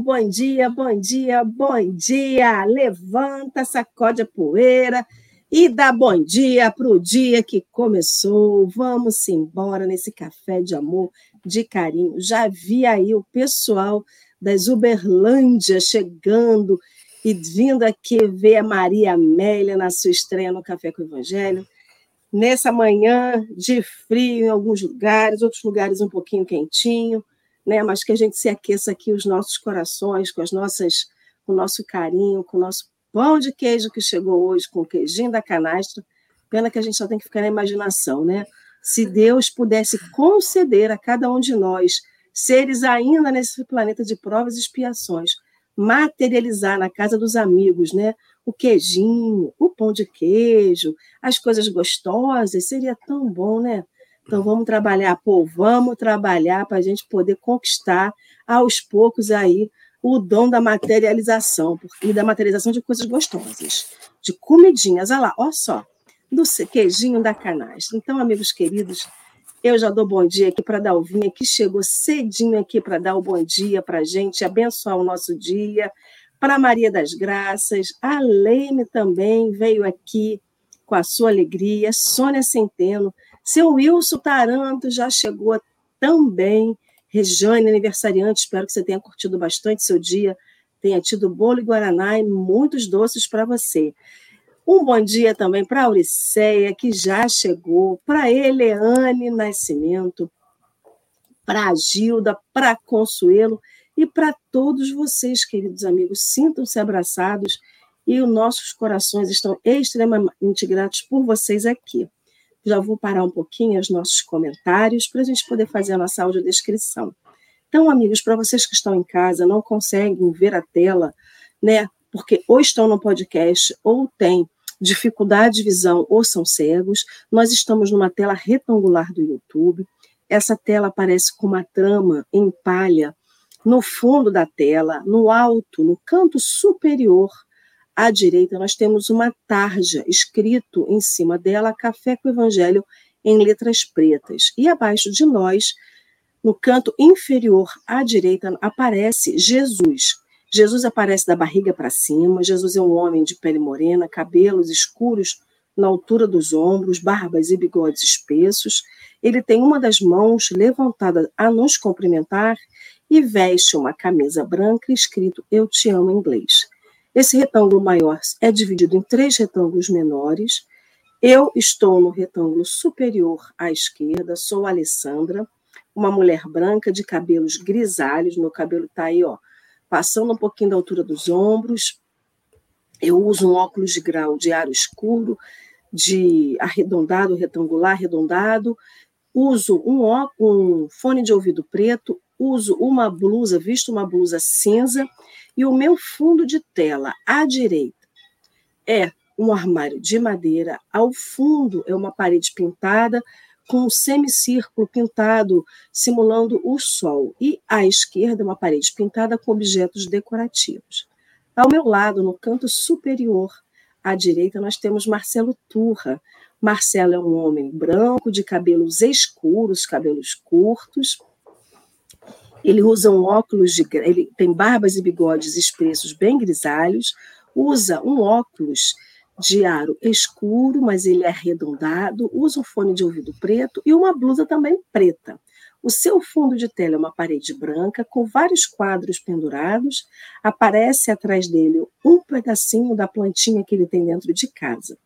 bom dia, bom dia, bom dia. Levanta, sacode a poeira e dá bom dia para o dia que começou. Vamos embora nesse café de amor, de carinho. Já vi aí o pessoal das Uberlândia chegando e vindo aqui ver a Maria Amélia na sua estreia no Café com o Evangelho. Nessa manhã de frio em alguns lugares, outros lugares um pouquinho quentinho né? Mas que a gente se aqueça aqui os nossos corações, com as nossas, com o nosso carinho, com o nosso pão de queijo que chegou hoje, com o queijinho da canastra. Pena que a gente só tem que ficar na imaginação, né? Se Deus pudesse conceder a cada um de nós, seres ainda nesse planeta de provas e expiações, materializar na casa dos amigos, né? O queijinho, o pão de queijo, as coisas gostosas, seria tão bom, né? Então vamos trabalhar, pô, vamos trabalhar para a gente poder conquistar aos poucos aí o dom da materialização e da materialização de coisas gostosas, de comidinhas. Olha lá, olha só, do queijinho da canastra. Então, amigos queridos, eu já dou bom dia aqui para a Dalvinha, que chegou cedinho aqui para dar o bom dia para a gente, abençoar o nosso dia. Para Maria das Graças, a Leime também veio aqui com a sua alegria. Sônia Centeno, seu Wilson Taranto já chegou também. Rejane, aniversariante, espero que você tenha curtido bastante seu dia, tenha tido bolo e guaraná e muitos doces para você. Um bom dia também para Auriceia, que já chegou, para Eleane Nascimento, para Gilda, para Consuelo e para todos vocês, queridos amigos. Sintam-se abraçados e os nossos corações estão extremamente gratos por vocês aqui. Já vou parar um pouquinho os nossos comentários para a gente poder fazer a nossa audiodescrição. Então, amigos, para vocês que estão em casa, não conseguem ver a tela, né? Porque ou estão no podcast ou têm dificuldade de visão ou são cegos, nós estamos numa tela retangular do YouTube. Essa tela aparece com uma trama em palha no fundo da tela, no alto, no canto superior à direita, nós temos uma tarja escrito em cima dela Café com Evangelho em letras pretas. E abaixo de nós, no canto inferior à direita, aparece Jesus. Jesus aparece da barriga para cima. Jesus é um homem de pele morena, cabelos escuros na altura dos ombros, barbas e bigodes espessos. Ele tem uma das mãos levantada a nos cumprimentar e veste uma camisa branca escrito Eu te amo em inglês. Esse retângulo maior é dividido em três retângulos menores. Eu estou no retângulo superior à esquerda, sou Alessandra, uma mulher branca de cabelos grisalhos, meu cabelo está aí, ó, passando um pouquinho da altura dos ombros. Eu uso um óculos de grau de aro escuro, de arredondado, retangular, arredondado. Uso um, um fone de ouvido preto, uso uma blusa, visto uma blusa cinza e o meu fundo de tela à direita é um armário de madeira, ao fundo é uma parede pintada com um semicírculo pintado simulando o sol, e à esquerda uma parede pintada com objetos decorativos. Ao meu lado, no canto superior à direita, nós temos Marcelo Turra. Marcelo é um homem branco, de cabelos escuros, cabelos curtos, ele usa um óculos de. Ele tem barbas e bigodes expressos bem grisalhos, usa um óculos de aro escuro, mas ele é arredondado, usa um fone de ouvido preto e uma blusa também preta. O seu fundo de tela é uma parede branca com vários quadros pendurados. Aparece atrás dele um pedacinho da plantinha que ele tem dentro de casa.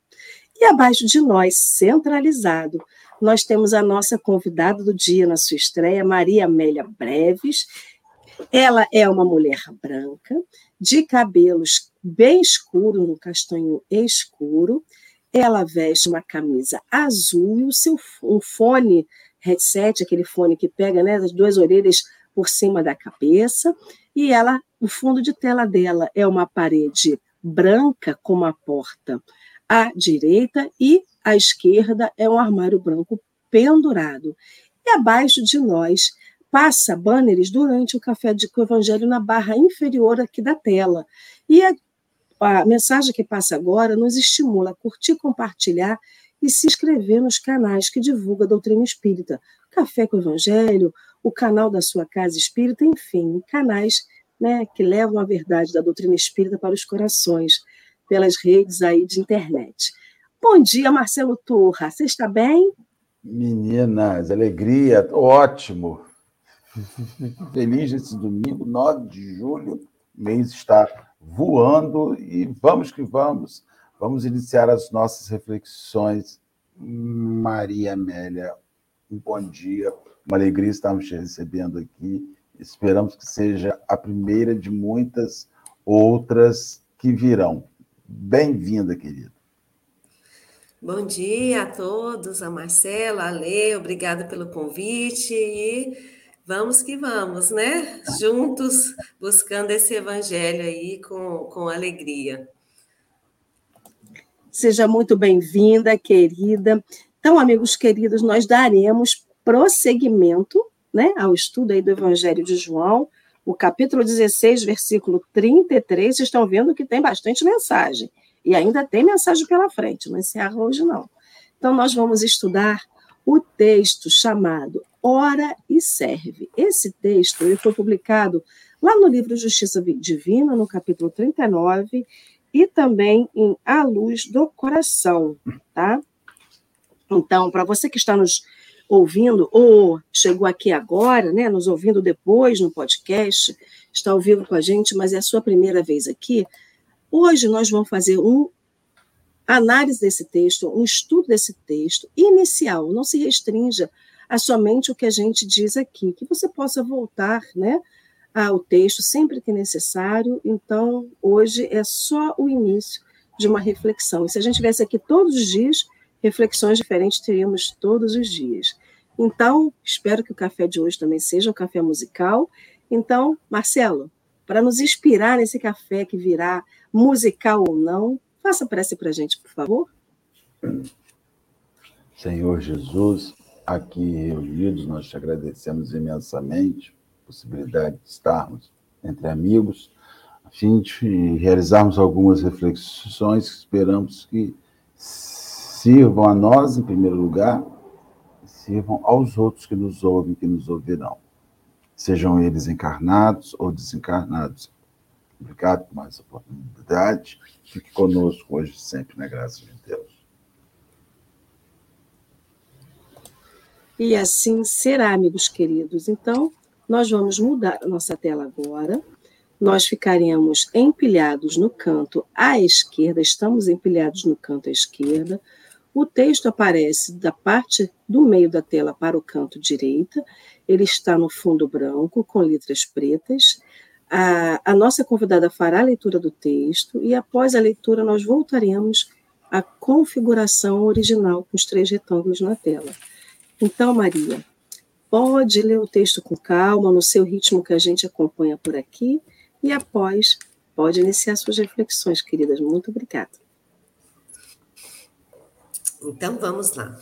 E abaixo de nós, centralizado, nós temos a nossa convidada do dia na sua estreia, Maria Amélia Breves. Ela é uma mulher branca, de cabelos bem escuros, no castanho escuro. Ela veste uma camisa azul e o seu um fone headset, aquele fone que pega né, as duas orelhas por cima da cabeça. E ela, o fundo de tela dela é uma parede branca com uma porta à direita e à esquerda é um armário branco pendurado. E abaixo de nós passa banners durante o café de com o evangelho na barra inferior aqui da tela. E a, a mensagem que passa agora nos estimula a curtir, compartilhar e se inscrever nos canais que divulga a doutrina espírita. Café com o Evangelho, o canal da sua casa espírita, enfim, canais né, que levam a verdade da doutrina espírita para os corações, pelas redes aí de internet. Bom dia, Marcelo Turra. Você está bem? Meninas, alegria, ótimo. Feliz esse domingo, 9 de julho. O mês está voando e vamos que vamos. Vamos iniciar as nossas reflexões. Maria Amélia, um bom dia. Uma alegria estarmos te recebendo aqui. Esperamos que seja a primeira de muitas outras que virão. Bem-vinda, querida. Bom dia a todos, a Marcela, a Lê, obrigada pelo convite e vamos que vamos, né? Juntos buscando esse evangelho aí com, com alegria. Seja muito bem-vinda, querida. Então, amigos queridos, nós daremos prosseguimento né, ao estudo aí do Evangelho de João, o capítulo 16, versículo 33. Vocês estão vendo que tem bastante mensagem. E ainda tem mensagem pela frente, não encerra hoje não. Então, nós vamos estudar o texto chamado Ora e Serve. Esse texto ele foi publicado lá no livro Justiça Divina, no capítulo 39, e também em A Luz do Coração, tá? Então, para você que está nos ouvindo, ou chegou aqui agora, né, nos ouvindo depois no podcast, está ao vivo com a gente, mas é a sua primeira vez aqui, Hoje nós vamos fazer um análise desse texto, um estudo desse texto inicial, não se restrinja a somente o que a gente diz aqui, que você possa voltar, né, ao texto sempre que necessário. Então, hoje é só o início de uma reflexão. E se a gente tivesse aqui todos os dias, reflexões diferentes teríamos todos os dias. Então, espero que o café de hoje também seja um café musical. Então, Marcelo, para nos inspirar nesse café que virá musical ou não. Faça prece para a gente, por favor. Senhor Jesus, aqui reunidos, nós te agradecemos imensamente a possibilidade de estarmos entre amigos, a fim de realizarmos algumas reflexões que esperamos que sirvam a nós, em primeiro lugar, sirvam aos outros que nos ouvem, que nos ouvirão, sejam eles encarnados ou desencarnados. Obrigado por mais oportunidade. Fique conosco hoje sempre, na graça de Deus. E assim será, amigos queridos. Então, nós vamos mudar nossa tela agora. Nós ficaremos empilhados no canto à esquerda, estamos empilhados no canto à esquerda. O texto aparece da parte do meio da tela para o canto direita. Ele está no fundo branco, com letras pretas. A, a nossa convidada fará a leitura do texto e, após a leitura, nós voltaremos à configuração original com os três retângulos na tela. Então, Maria, pode ler o texto com calma, no seu ritmo que a gente acompanha por aqui, e após pode iniciar suas reflexões, queridas. Muito obrigada. Então vamos lá.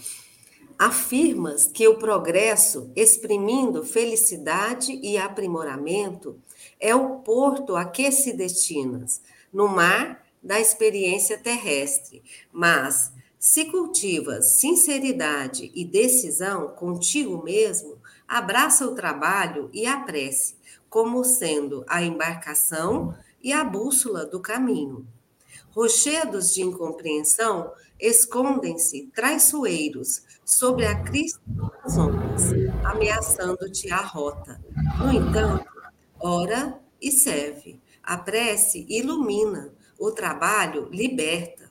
Afirmas que o progresso, exprimindo felicidade e aprimoramento, é o porto a que se destinas, no mar da experiência terrestre. Mas, se cultivas sinceridade e decisão contigo mesmo, abraça o trabalho e a prece, como sendo a embarcação e a bússola do caminho. Rochedos de incompreensão escondem-se traiçoeiros sobre a crista das ondas, ameaçando-te a rota. No entanto, ora e serve. A prece ilumina, o trabalho liberta.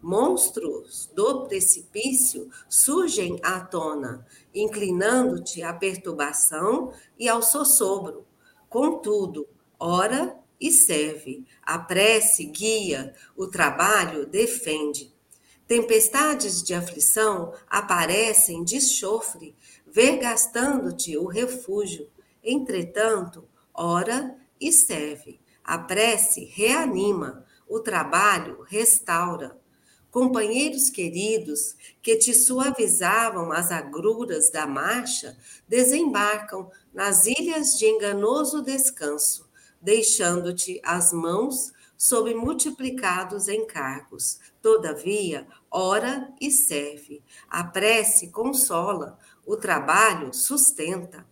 Monstros do precipício surgem à tona, inclinando-te à perturbação e ao sossobro. Contudo, ora e serve. A prece guia, o trabalho defende. Tempestades de aflição aparecem de chofre, vergastando-te o refúgio. Entretanto, ora e serve. A prece reanima, o trabalho restaura. Companheiros queridos que te suavizavam as agruras da marcha, desembarcam nas ilhas de enganoso descanso, deixando-te as mãos sob multiplicados encargos. Todavia, ora e serve. A prece consola, o trabalho sustenta.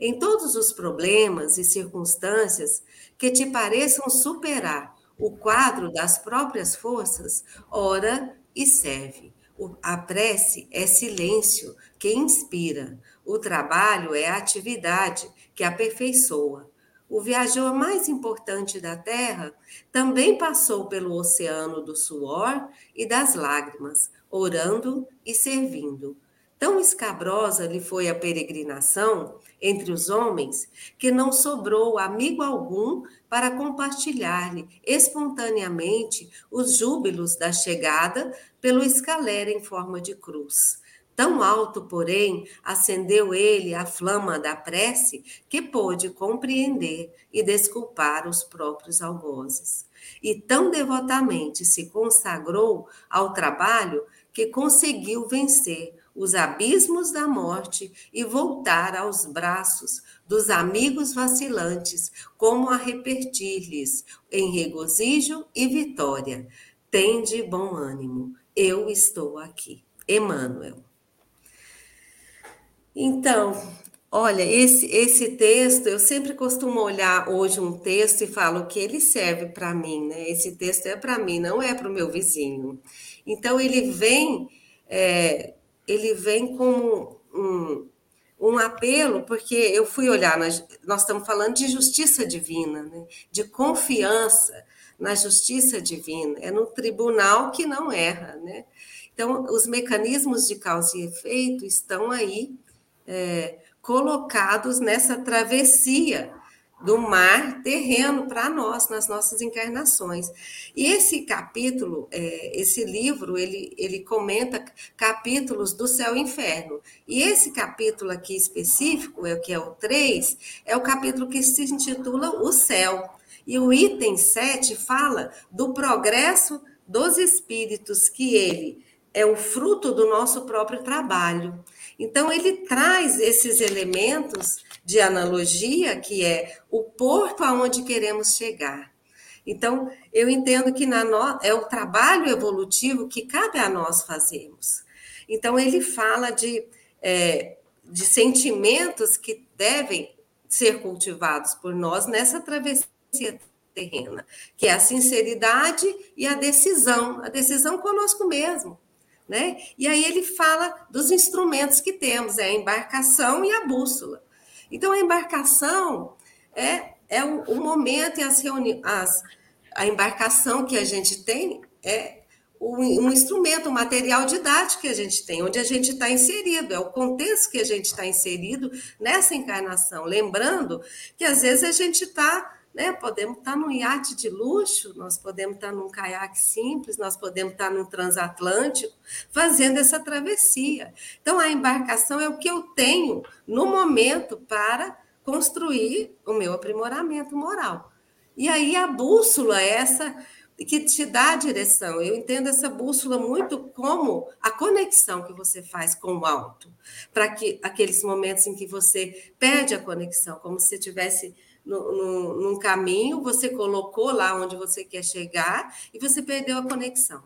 Em todos os problemas e circunstâncias que te pareçam superar o quadro das próprias forças, ora e serve. A prece é silêncio que inspira. O trabalho é atividade que aperfeiçoa. O viajor mais importante da Terra também passou pelo oceano do suor e das lágrimas, orando e servindo. Tão escabrosa lhe foi a peregrinação entre os homens que não sobrou amigo algum para compartilhar-lhe espontaneamente os júbilos da chegada pelo escalera em forma de cruz. Tão alto, porém, acendeu ele a flama da prece que pôde compreender e desculpar os próprios algozes. E tão devotamente se consagrou ao trabalho que conseguiu vencer os abismos da morte e voltar aos braços dos amigos vacilantes, como a repetir-lhes em regozijo e vitória: Tende bom ânimo, eu estou aqui. Emmanuel. Então, olha, esse, esse texto, eu sempre costumo olhar hoje um texto e falo que ele serve para mim, né? Esse texto é para mim, não é para o meu vizinho. Então, ele vem é, ele vem como um, um apelo, porque eu fui olhar, nós estamos falando de justiça divina, né? de confiança na justiça divina, é no tribunal que não erra. Né? Então, os mecanismos de causa e efeito estão aí é, colocados nessa travessia do mar terreno para nós, nas nossas encarnações. E esse capítulo, é, esse livro, ele, ele comenta capítulos do céu e inferno. E esse capítulo aqui específico, é o que é o 3, é o capítulo que se intitula O Céu. E o item 7 fala do progresso dos espíritos, que ele é o fruto do nosso próprio trabalho. Então, ele traz esses elementos de analogia, que é o porto aonde queremos chegar. Então, eu entendo que no... é o trabalho evolutivo que cabe a nós fazermos. Então, ele fala de, é, de sentimentos que devem ser cultivados por nós nessa travessia terrena, que é a sinceridade e a decisão, a decisão conosco mesmo. Né? E aí ele fala dos instrumentos que temos, é a embarcação e a bússola. Então, a embarcação é, é o, o momento e as reuniões, a embarcação que a gente tem é um instrumento, um material didático que a gente tem, onde a gente está inserido, é o contexto que a gente está inserido nessa encarnação. Lembrando que às vezes a gente está né? Podemos estar num iate de luxo, nós podemos estar num caiaque simples, nós podemos estar num transatlântico, fazendo essa travessia. Então, a embarcação é o que eu tenho no momento para construir o meu aprimoramento moral. E aí a bússola é essa que te dá a direção. Eu entendo essa bússola muito como a conexão que você faz com o alto, para que aqueles momentos em que você perde a conexão, como se tivesse no, no, num caminho, você colocou lá onde você quer chegar e você perdeu a conexão.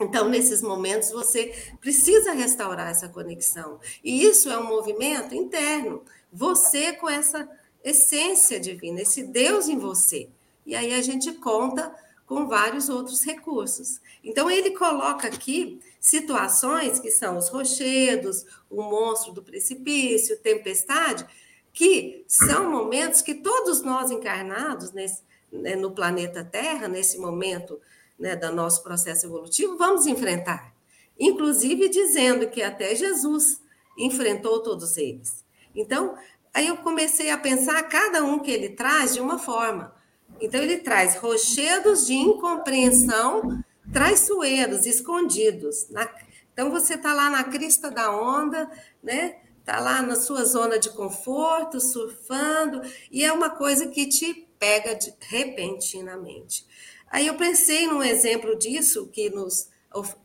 Então, nesses momentos, você precisa restaurar essa conexão. E isso é um movimento interno. Você com essa essência divina, esse Deus em você. E aí a gente conta com vários outros recursos. Então, ele coloca aqui situações que são os rochedos, o monstro do precipício, tempestade, que são momentos que todos nós encarnados nesse, né, no planeta Terra, nesse momento né, do nosso processo evolutivo, vamos enfrentar. Inclusive dizendo que até Jesus enfrentou todos eles. Então, aí eu comecei a pensar cada um que ele traz de uma forma. Então, ele traz rochedos de incompreensão traiçoeiros, escondidos. Na... Então, você está lá na crista da onda, né? Está lá na sua zona de conforto, surfando, e é uma coisa que te pega de, repentinamente. Aí eu pensei num exemplo disso que nos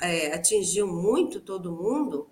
é, atingiu muito todo mundo,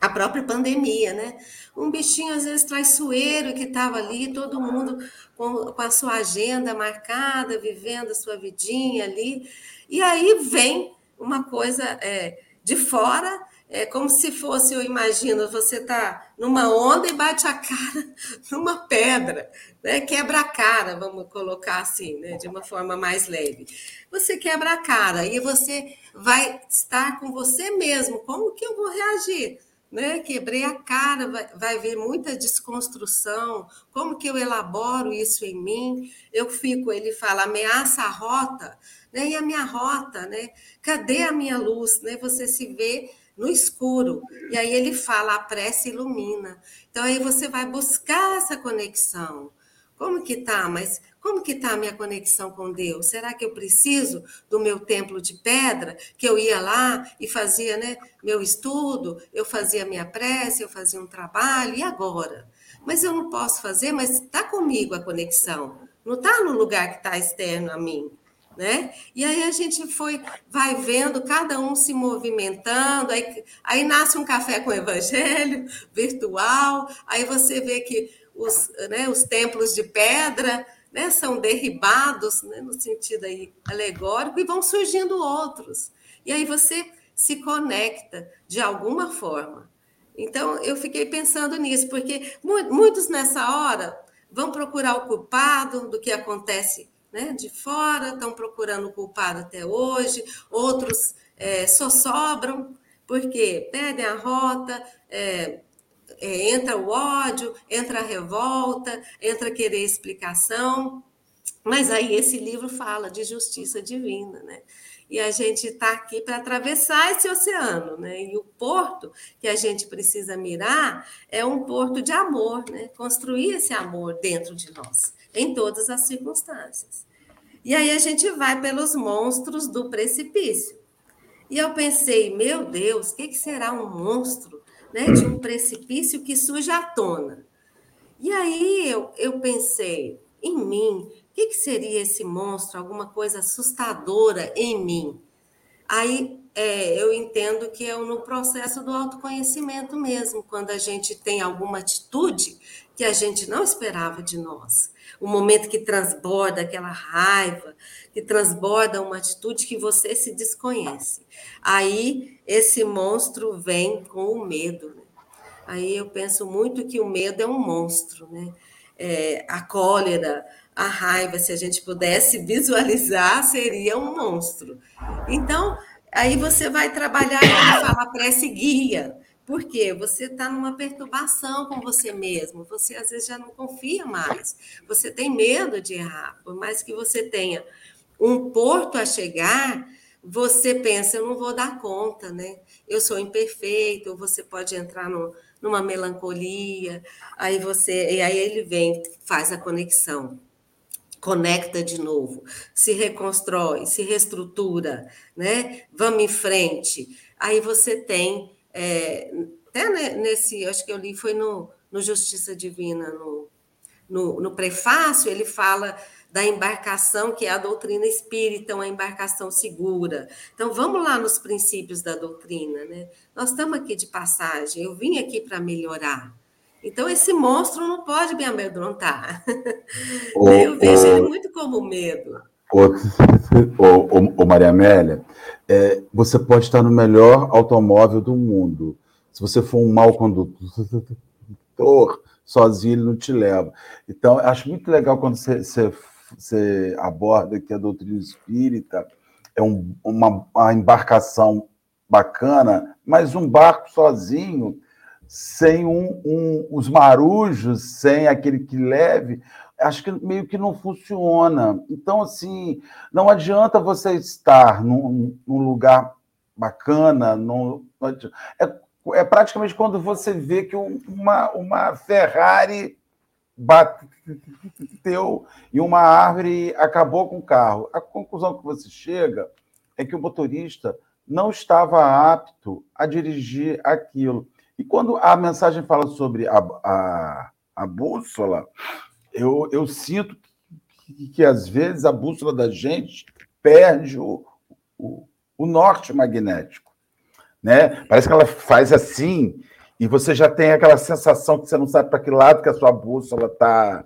a própria pandemia, né? Um bichinho às vezes traiçoeiro que estava ali, todo mundo com, com, a sua agenda marcada, vivendo a sua vidinha ali, e aí vem uma coisa é, de fora é como se fosse, eu imagino, você tá numa onda e bate a cara numa pedra, né? Quebra a cara, vamos colocar assim, né? De uma forma mais leve. Você quebra a cara e você vai estar com você mesmo. Como que eu vou reagir? Né? Quebrei a cara, vai, vai haver muita desconstrução. Como que eu elaboro isso em mim? Eu fico, ele fala, ameaça a rota, né? E a minha rota, né? Cadê a minha luz? Né? Você se vê no escuro. E aí ele fala, a prece ilumina. Então aí você vai buscar essa conexão. Como que tá? Mas como que tá a minha conexão com Deus? Será que eu preciso do meu templo de pedra, que eu ia lá e fazia, né, meu estudo, eu fazia minha prece, eu fazia um trabalho e agora? Mas eu não posso fazer, mas está comigo a conexão. Não está no lugar que está externo a mim né? E aí a gente foi, vai vendo cada um se movimentando, aí, aí nasce um café com evangelho virtual, aí você vê que os, né, os templos de pedra né, são derribados, né, no sentido aí alegórico, e vão surgindo outros. E aí você se conecta de alguma forma. Então, eu fiquei pensando nisso, porque muitos nessa hora vão procurar o culpado do que acontece né, de fora, estão procurando o culpado até hoje, outros é, só sobram, porque perdem a rota, é, é, entra o ódio, entra a revolta, entra querer explicação. Mas aí esse livro fala de justiça divina, né? E a gente está aqui para atravessar esse oceano, né? E o porto que a gente precisa mirar é um porto de amor, né? Construir esse amor dentro de nós em todas as circunstâncias. E aí a gente vai pelos monstros do precipício. E eu pensei, meu Deus, o que, que será um monstro né, de um precipício que surge à tona? E aí eu, eu pensei em mim, o que, que seria esse monstro? Alguma coisa assustadora em mim? Aí é, eu entendo que é no processo do autoconhecimento mesmo, quando a gente tem alguma atitude que a gente não esperava de nós. O momento que transborda aquela raiva, que transborda uma atitude que você se desconhece. Aí esse monstro vem com o medo. Né? Aí eu penso muito que o medo é um monstro, né? É, a cólera, a raiva, se a gente pudesse visualizar, seria um monstro. Então, aí você vai trabalhar e fala prece guia. Por quê? Você está numa perturbação com você mesmo, você às vezes já não confia mais, você tem medo de errar, por mais que você tenha um porto a chegar, você pensa, eu não vou dar conta, né? Eu sou imperfeito, você pode entrar no, numa melancolia, aí você, e aí ele vem, faz a conexão, conecta de novo, se reconstrói, se reestrutura, né? Vamos em frente. Aí você tem, é, até nesse, acho que eu li, foi no, no Justiça Divina, no, no, no prefácio, ele fala da embarcação, que é a doutrina espírita, uma embarcação segura. Então, vamos lá nos princípios da doutrina, né? Nós estamos aqui de passagem, eu vim aqui para melhorar. Então, esse monstro não pode me amedrontar. eu vejo ele muito como medo. Ô, Maria Amélia, é, você pode estar no melhor automóvel do mundo. Se você for um mau condutor, sozinho ele não te leva. Então, acho muito legal quando você, você você aborda que a doutrina espírita é um, uma, uma embarcação bacana, mas um barco sozinho, sem um, um, os marujos, sem aquele que leve, acho que meio que não funciona. Então, assim, não adianta você estar num, num lugar bacana, num, é, é praticamente quando você vê que uma, uma Ferrari bateu em uma árvore e acabou com o carro. A conclusão que você chega é que o motorista não estava apto a dirigir aquilo. E quando a mensagem fala sobre a, a, a bússola, eu, eu sinto que, que, às vezes a bússola da gente perde o, o, o norte magnético. Né? Parece que ela faz assim e você já tem aquela sensação que você não sabe para que lado que a sua bússola está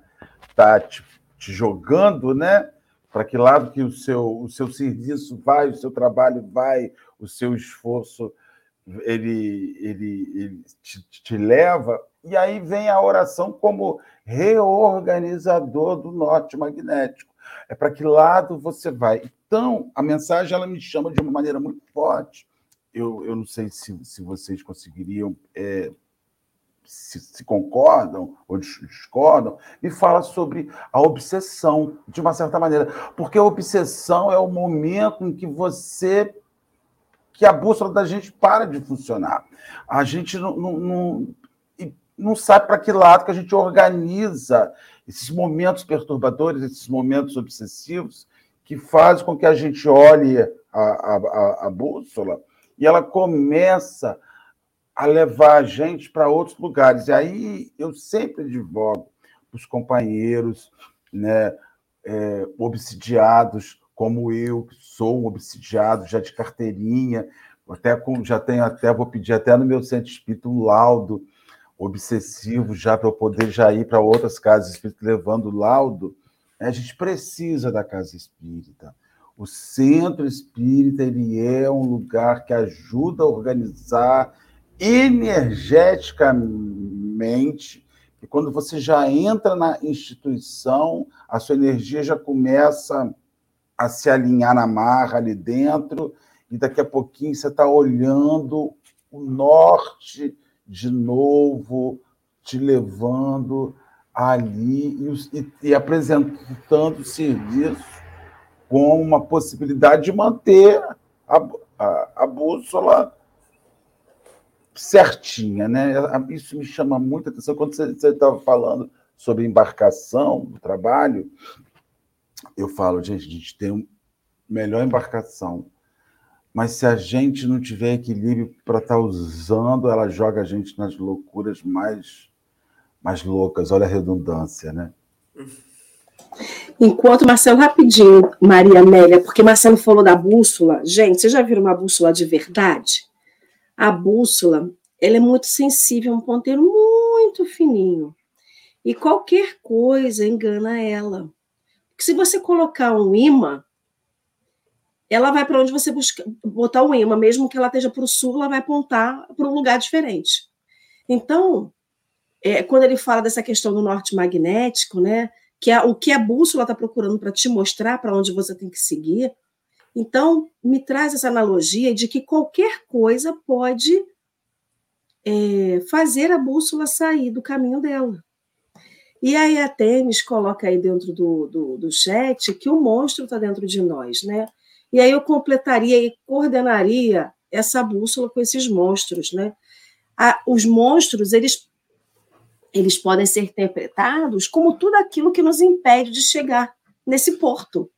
tá te, te, jogando, né? Para que lado que o seu, o seu serviço vai, o seu trabalho vai, o seu esforço ele, ele, ele te, te leva, e aí vem a oração como reorganizador do norte magnético. É para que lado você vai. Então, a mensagem ela me chama de uma maneira muito forte. Eu, eu não sei se, se vocês conseguiriam, é, se, se, concordam ou discordam, me fala sobre a obsessão, de uma certa maneira. Porque a obsessão é o momento em que você que a bússola da gente para de funcionar. A gente não, não, não, não sabe para que lado que a gente organiza esses momentos perturbadores, esses momentos obsessivos, que fazem com que a gente olhe a, a, a bússola e ela começa a levar a gente para outros lugares. E aí eu sempre advogo os companheiros né, é, obsidiados como eu, que sou um obsidiado, já de carteirinha, até com, já tenho até, vou pedir até no meu centro espírita um laudo obsessivo já para eu poder já ir para outras casas espíritas levando laudo. A gente precisa da casa espírita. O centro espírita ele é um lugar que ajuda a organizar energeticamente. E quando você já entra na instituição, a sua energia já começa a se alinhar na marra ali dentro, e daqui a pouquinho você está olhando o norte de novo, te levando ali e, e apresentando o serviço com uma possibilidade de manter a, a, a bússola certinha, né? Isso me chama muita atenção. Quando você estava falando sobre embarcação do trabalho, eu falo, gente, a gente tem melhor embarcação, mas se a gente não tiver equilíbrio para estar tá usando, ela joga a gente nas loucuras mais, mais loucas. Olha a redundância, né? Enquanto Marcelo, rapidinho, Maria Amélia, porque Marcelo falou da bússola. Gente, vocês já viram uma bússola de verdade? A bússola, ela é muito sensível, é um ponteiro muito fininho. E qualquer coisa engana ela. Porque se você colocar um imã, ela vai para onde você busca, botar o imã, mesmo que ela esteja para o sul, ela vai apontar para um lugar diferente. Então, é, quando ele fala dessa questão do norte magnético, né, que é o que a bússola está procurando para te mostrar para onde você tem que seguir, então me traz essa analogia de que qualquer coisa pode é, fazer a bússola sair do caminho dela. E aí a Temis coloca aí dentro do, do, do chat que o monstro está dentro de nós, né? E aí eu completaria e coordenaria essa bússola com esses monstros, né? os monstros, eles, eles podem ser interpretados como tudo aquilo que nos impede de chegar nesse porto.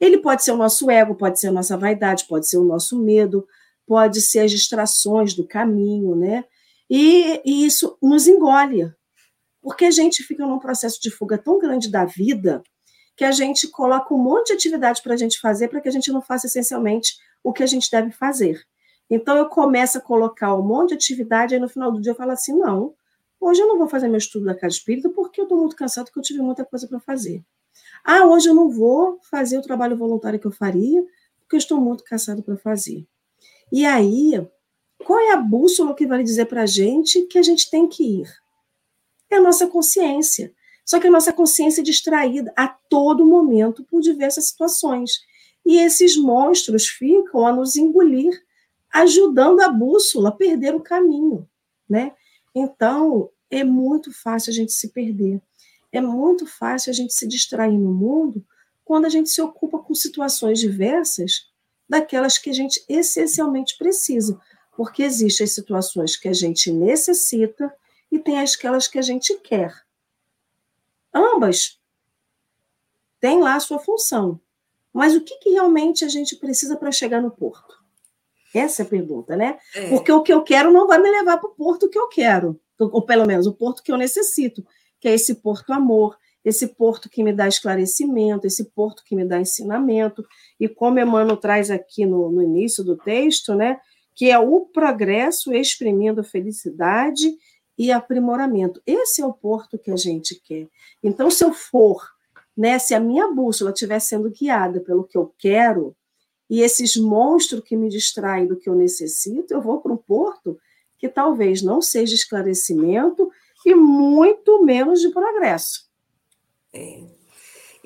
Ele pode ser o nosso ego, pode ser a nossa vaidade, pode ser o nosso medo, pode ser as distrações do caminho, né? E, e isso nos engole, porque a gente fica num processo de fuga tão grande da vida que a gente coloca um monte de atividade para a gente fazer para que a gente não faça essencialmente o que a gente deve fazer. Então eu começo a colocar um monte de atividade, aí no final do dia eu falo assim: não, hoje eu não vou fazer meu estudo da casa espírita porque eu estou muito cansado, porque eu tive muita coisa para fazer. Ah, hoje eu não vou fazer o trabalho voluntário que eu faria, porque eu estou muito cansado para fazer. E aí, qual é a bússola que vai dizer para a gente que a gente tem que ir? é a nossa consciência. Só que a nossa consciência é distraída a todo momento por diversas situações. E esses monstros ficam a nos engolir, ajudando a bússola a perder o caminho, né? Então, é muito fácil a gente se perder. É muito fácil a gente se distrair no mundo quando a gente se ocupa com situações diversas daquelas que a gente essencialmente precisa, porque existem as situações que a gente necessita e tem aquelas que a gente quer. Ambas têm lá a sua função. Mas o que, que realmente a gente precisa para chegar no porto? Essa é a pergunta, né? É. Porque o que eu quero não vai me levar para o porto que eu quero, ou pelo menos o porto que eu necessito, que é esse porto amor, esse porto que me dá esclarecimento, esse porto que me dá ensinamento. E como Emmanuel traz aqui no, no início do texto, né? Que é o progresso exprimindo felicidade e aprimoramento. Esse é o porto que a gente quer. Então, se eu for, né, se a minha bússola estiver sendo guiada pelo que eu quero, e esses monstros que me distraem do que eu necessito, eu vou para um porto que talvez não seja esclarecimento e muito menos de progresso. É.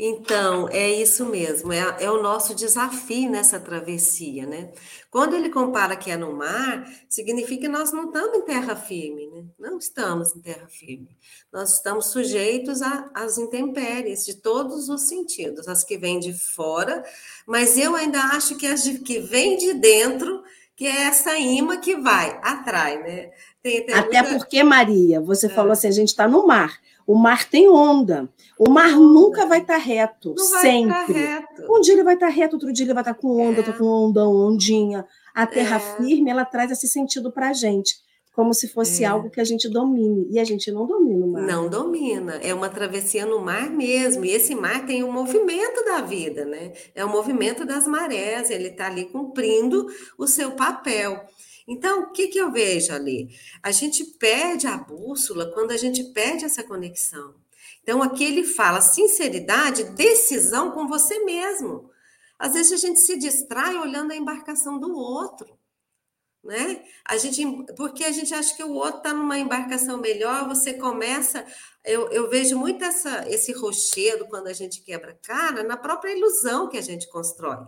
Então, é isso mesmo, é, é, o nosso desafio nessa travessia, né? Quando ele compara que é no mar, significa que nós não estamos em terra firme, né? Não estamos em terra firme. Nós estamos sujeitos às intempéries de todos os sentidos, as que vêm de fora, mas eu ainda acho que as de, que vêm de dentro, que é essa imã que vai, atrai, né? Tem, tem Até muita... porque, Maria, você é. falou assim, a gente está no mar. O mar tem onda. O mar nunca vai estar tá reto, Não sempre. Vai reto. Um dia ele vai estar tá reto, outro dia ele vai estar tá com onda, é. com ondão, ondinha. A terra é. firme, ela traz esse sentido para a gente, como se fosse é. algo que a gente domine. E a gente não domina o mar. Não domina. É uma travessia no mar mesmo. E esse mar tem o um movimento da vida, né? É o movimento das marés. Ele está ali cumprindo o seu papel. Então, o que, que eu vejo ali? A gente perde a bússola quando a gente perde essa conexão. Então, aqui ele fala sinceridade, decisão com você mesmo. Às vezes a gente se distrai olhando a embarcação do outro, né? A gente, porque a gente acha que o outro está numa embarcação melhor, você começa. Eu, eu vejo muito essa, esse rochedo quando a gente quebra cara na própria ilusão que a gente constrói.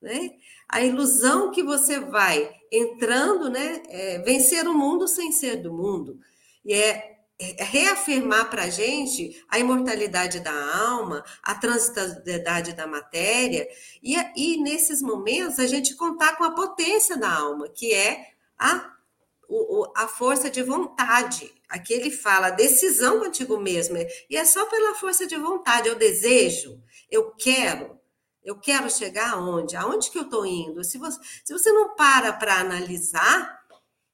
Né? A ilusão que você vai entrando, né? É vencer o mundo sem ser do mundo. E é é, é reafirmar para a gente a imortalidade da alma, a transitoriedade da matéria, e, e nesses momentos a gente contar com a potência da alma, que é a, o, a força de vontade. Aqui ele fala decisão contigo mesmo, e é só pela força de vontade, eu desejo, eu quero, eu quero chegar aonde? Aonde que eu estou indo? Se você, se você não para para analisar,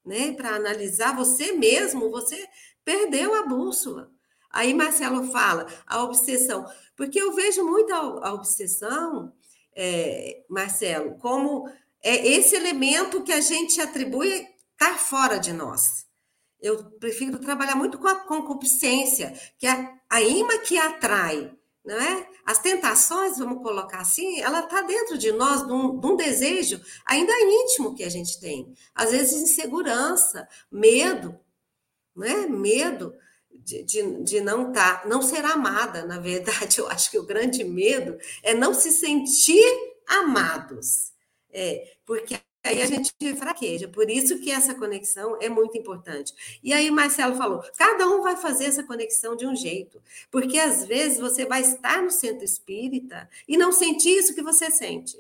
né, para analisar você mesmo, você perdeu a bússola. Aí Marcelo fala, a obsessão, porque eu vejo muito a, a obsessão, é, Marcelo, como é esse elemento que a gente atribui estar tá fora de nós. Eu prefiro trabalhar muito com a concupiscência, que é a imã que atrai, não é? As tentações, vamos colocar assim, ela está dentro de nós, de um, de um, desejo ainda íntimo que a gente tem. Às vezes insegurança, medo, né? Medo de, de, de não tá, não ser amada. Na verdade, eu acho que o grande medo é não se sentir amados. É, porque aí a gente fraqueja. Por isso que essa conexão é muito importante. E aí Marcelo falou, cada um vai fazer essa conexão de um jeito. Porque às vezes você vai estar no centro espírita e não sentir isso que você sente.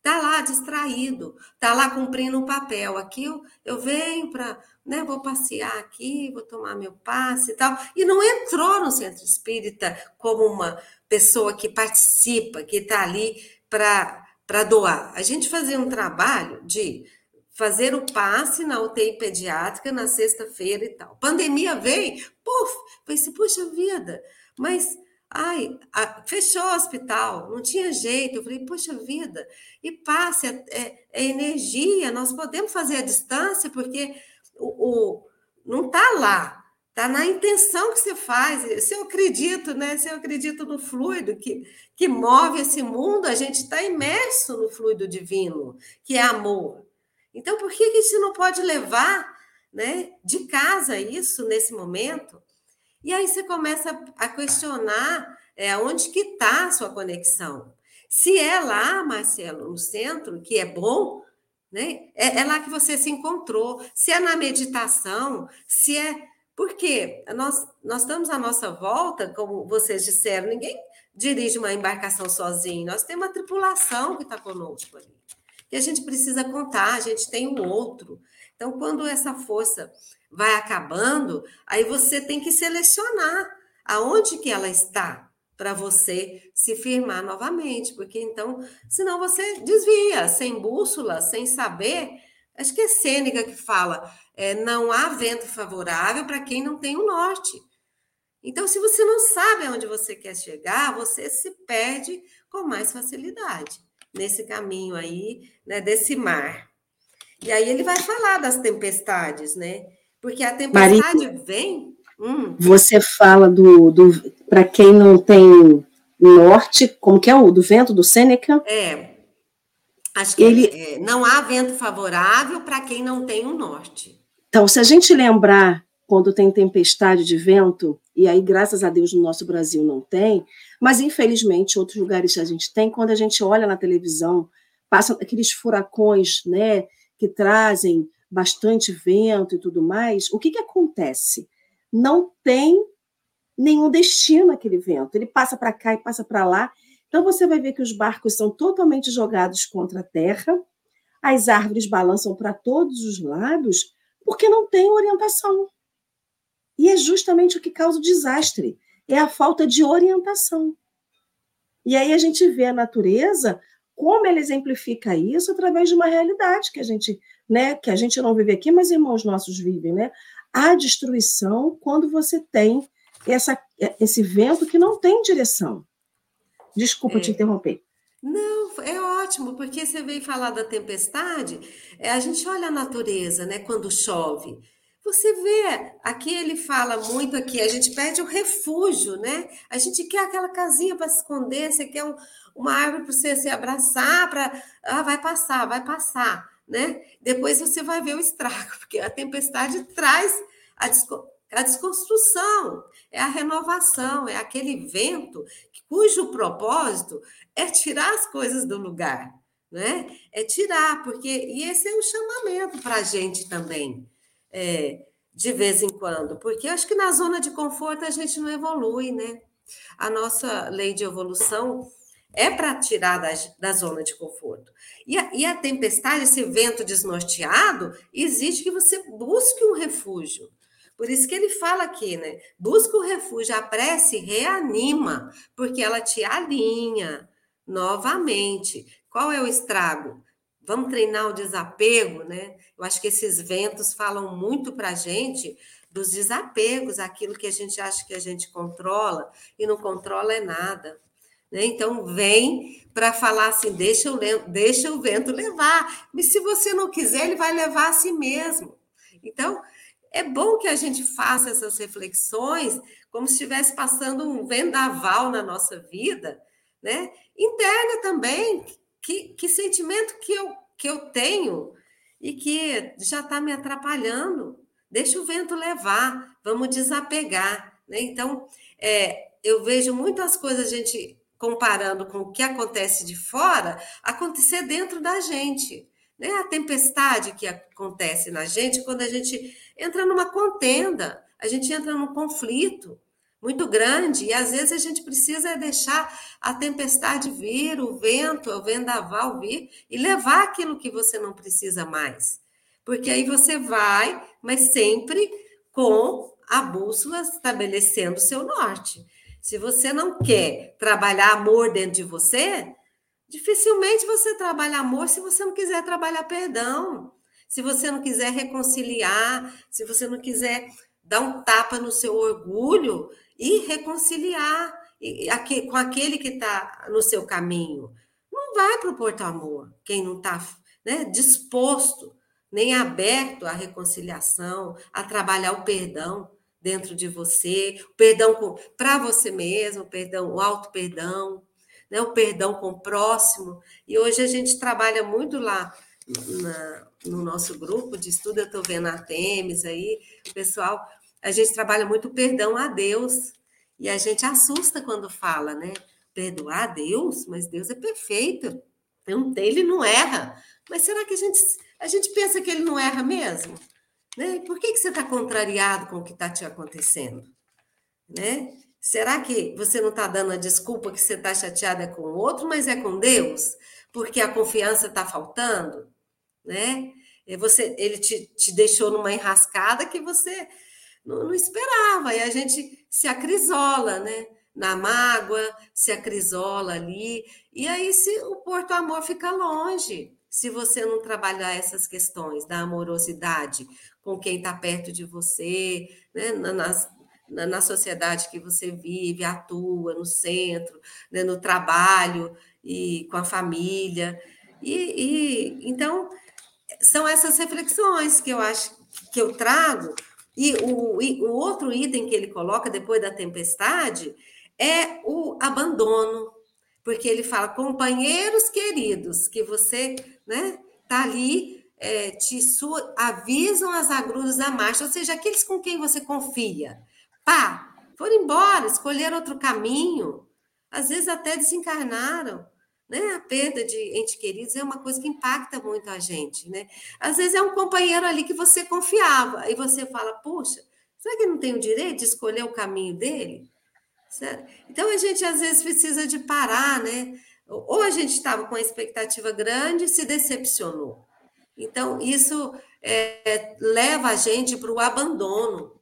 Tá lá distraído, tá lá cumprindo um papel. Aqui eu, eu venho para né, vou passear aqui, vou tomar meu passe e tal. E não entrou no centro espírita como uma pessoa que participa, que está ali para doar. A gente fazia um trabalho de fazer o passe na UTI pediátrica na sexta-feira e tal. Pandemia veio, puf, pensei, puxa vida, mas ai, a, fechou o hospital, não tinha jeito. Eu falei, poxa vida, e passe é, é, é energia, nós podemos fazer a distância, porque o, o não está lá, está na intenção que você faz. Se eu acredito, né? Se eu acredito no fluido que, que move esse mundo, a gente está imerso no fluido divino, que é amor. Então, por que, que a gente não pode levar né, de casa isso nesse momento? E aí você começa a questionar é, onde que está a sua conexão. Se é lá, Marcelo, no centro, que é bom, né? É, é lá que você se encontrou. Se é na meditação, se é. Porque nós, nós estamos à nossa volta, como vocês disseram, ninguém dirige uma embarcação sozinho, nós temos uma tripulação que está conosco ali. E a gente precisa contar, a gente tem o um outro. Então, quando essa força vai acabando, aí você tem que selecionar aonde que ela está para você se firmar novamente, porque então, senão você desvia, sem bússola, sem saber. Acho que é Sêneca que fala: é, não há vento favorável para quem não tem o norte. Então, se você não sabe aonde você quer chegar, você se perde com mais facilidade nesse caminho aí, né, desse mar. E aí ele vai falar das tempestades, né? Porque a tempestade Maria, vem Hum. Você fala do, do para quem não tem norte, como que é o do vento do Sêneca? É. Acho que ele... É, não há vento favorável para quem não tem o um norte. Então, se a gente lembrar quando tem tempestade de vento, e aí, graças a Deus, no nosso Brasil não tem, mas infelizmente, outros lugares a gente tem, quando a gente olha na televisão, passam aqueles furacões, né, que trazem bastante vento e tudo mais, o que, que acontece? Não tem nenhum destino aquele vento, ele passa para cá e passa para lá, então você vai ver que os barcos são totalmente jogados contra a terra, as árvores balançam para todos os lados, porque não tem orientação. E é justamente o que causa o desastre, é a falta de orientação. E aí a gente vê a natureza como ela exemplifica isso através de uma realidade que a gente, né, que a gente não vive aqui, mas irmãos nossos vivem, né? A destruição quando você tem essa, esse vento que não tem direção. Desculpa é. te interromper. Não, é ótimo, porque você veio falar da tempestade, é, a gente olha a natureza, né, quando chove. Você vê, aqui ele fala muito aqui, a gente pede o refúgio, né? A gente quer aquela casinha para se esconder, você quer um, uma árvore para você se abraçar, para ah, vai passar, vai passar, né? Depois você vai ver o estrago, porque a tempestade traz a, desco a desconstrução, é a renovação, é aquele vento cujo propósito é tirar as coisas do lugar, né? É tirar, porque e esse é um chamamento para a gente também é, de vez em quando, porque acho que na zona de conforto a gente não evolui, né? A nossa lei de evolução é para tirar da, da zona de conforto. E a, e a tempestade, esse vento desnorteado, exige que você busque um refúgio. Por isso que ele fala aqui, né? Busca o refúgio, a prece reanima, porque ela te alinha novamente. Qual é o estrago? Vamos treinar o desapego, né? Eu acho que esses ventos falam muito para a gente dos desapegos, aquilo que a gente acha que a gente controla e não controla é nada. Né? Então, vem para falar assim: deixa o, deixa o vento levar. Mas se você não quiser, ele vai levar a si mesmo. Então, é bom que a gente faça essas reflexões como se estivesse passando um vendaval na nossa vida, né? Interna também, que, que sentimento que eu, que eu tenho e que já está me atrapalhando. Deixa o vento levar, vamos desapegar. Né? Então, é, eu vejo muitas coisas a gente comparando com o que acontece de fora, acontecer dentro da gente. Né? A tempestade que acontece na gente quando a gente entra numa contenda, a gente entra num conflito muito grande, e às vezes a gente precisa deixar a tempestade vir, o vento, o vendaval vir e levar aquilo que você não precisa mais. Porque aí você vai, mas sempre com a bússola estabelecendo o seu norte. Se você não quer trabalhar amor dentro de você, dificilmente você trabalha amor se você não quiser trabalhar perdão, se você não quiser reconciliar, se você não quiser dar um tapa no seu orgulho e reconciliar com aquele que está no seu caminho. Não vai para o Porto Amor quem não está né, disposto, nem aberto à reconciliação, a trabalhar o perdão dentro de você, perdão para você mesmo, perdão, o auto-perdão, né, o perdão com o próximo. E hoje a gente trabalha muito lá na, no nosso grupo de estudo, eu estou vendo a Temes aí, pessoal, a gente trabalha muito perdão a Deus. E a gente assusta quando fala, né? Perdoar a Deus, mas Deus é perfeito. Ele não erra. Mas será que a gente, a gente pensa que ele não erra mesmo? Né? Por que, que você está contrariado com o que está te acontecendo? Né? Será que você não está dando a desculpa que você está chateada com o outro, mas é com Deus? Porque a confiança está faltando? Né? Você, ele te, te deixou numa enrascada que você não, não esperava, e a gente se acrisola, né? Na mágoa, se acrisola ali, e aí se o Porto Amor fica longe, se você não trabalhar essas questões da amorosidade com quem está perto de você, né? na, na, na, sociedade que você vive, atua, no centro, né? no trabalho e com a família. E, e então são essas reflexões que eu acho que eu trago e o, o outro item que ele coloca depois da tempestade é o abandono. porque ele fala companheiros queridos, que você, né, tá ali, é, te avisam as agruras da marcha, ou seja, aqueles com quem você confia. Pá, foram embora, escolheram outro caminho, às vezes até desencarnaram. Né? A perda de entes queridos é uma coisa que impacta muito a gente. Né? Às vezes é um companheiro ali que você confiava, e você fala, puxa, será que eu não tenho o direito de escolher o caminho dele? Certo? Então a gente às vezes precisa de parar, né? Ou a gente estava com a expectativa grande e se decepcionou. Então, isso é, leva a gente para o abandono.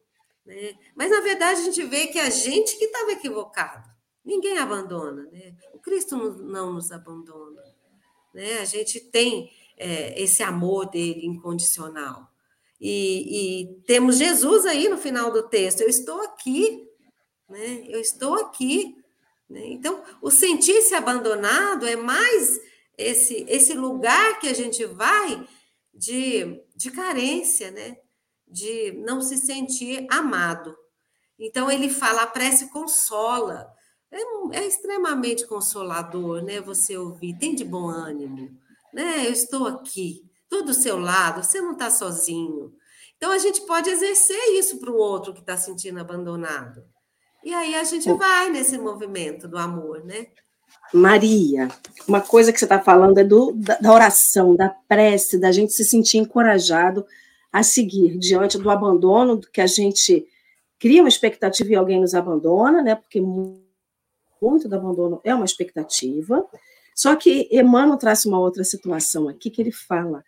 Né? Mas, na verdade, a gente vê que a gente que estava equivocado. Ninguém abandona. Né? O Cristo não nos abandona. Né? A gente tem é, esse amor dele incondicional. E, e, temos Jesus aí no final do texto. Eu estou aqui, né? Eu estou aqui. Né? Então, o sentir-se abandonado é mais esse, esse lugar que a gente vai de, de carência, né? De não se sentir amado. Então, ele fala: a prece consola. É, é extremamente consolador, né? Você ouvir, tem de bom ânimo, né? Eu estou aqui, estou do seu lado, você não está sozinho. Então, a gente pode exercer isso para o outro que está sentindo abandonado. E aí a gente vai nesse movimento do amor, né? Maria, uma coisa que você está falando é do, da, da, oração, da prece, da gente se sentir encorajado a seguir diante do abandono, que a gente cria uma expectativa e alguém nos abandona, né? Porque muito do abandono é uma expectativa. Só que Emmanuel traz uma outra situação aqui que ele fala: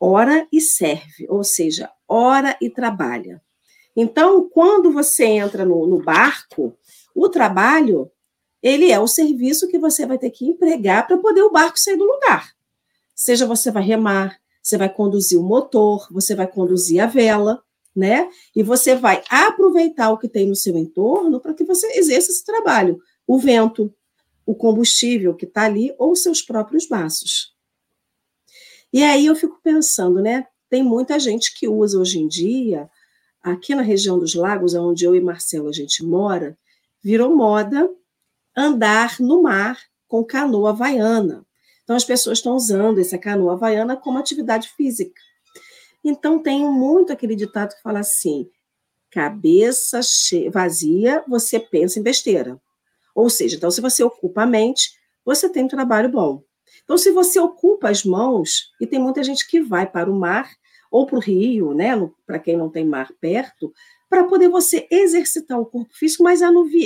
ora e serve, ou seja, ora e trabalha. Então, quando você entra no, no barco, o trabalho ele é o serviço que você vai ter que empregar para poder o barco sair do lugar. Seja você vai remar, você vai conduzir o motor, você vai conduzir a vela, né? E você vai aproveitar o que tem no seu entorno para que você exerça esse trabalho. O vento, o combustível que está ali, ou seus próprios braços. E aí eu fico pensando, né? Tem muita gente que usa hoje em dia, aqui na região dos lagos, onde eu e Marcelo a gente mora, virou moda andar no mar com canoa havaiana. Então, as pessoas estão usando essa canoa havaiana como atividade física. Então, tem muito aquele ditado que fala assim: cabeça vazia, você pensa em besteira. Ou seja, então, se você ocupa a mente, você tem um trabalho bom. Então, se você ocupa as mãos, e tem muita gente que vai para o mar ou para o rio, né, para quem não tem mar perto, para poder você exercitar o corpo físico, mas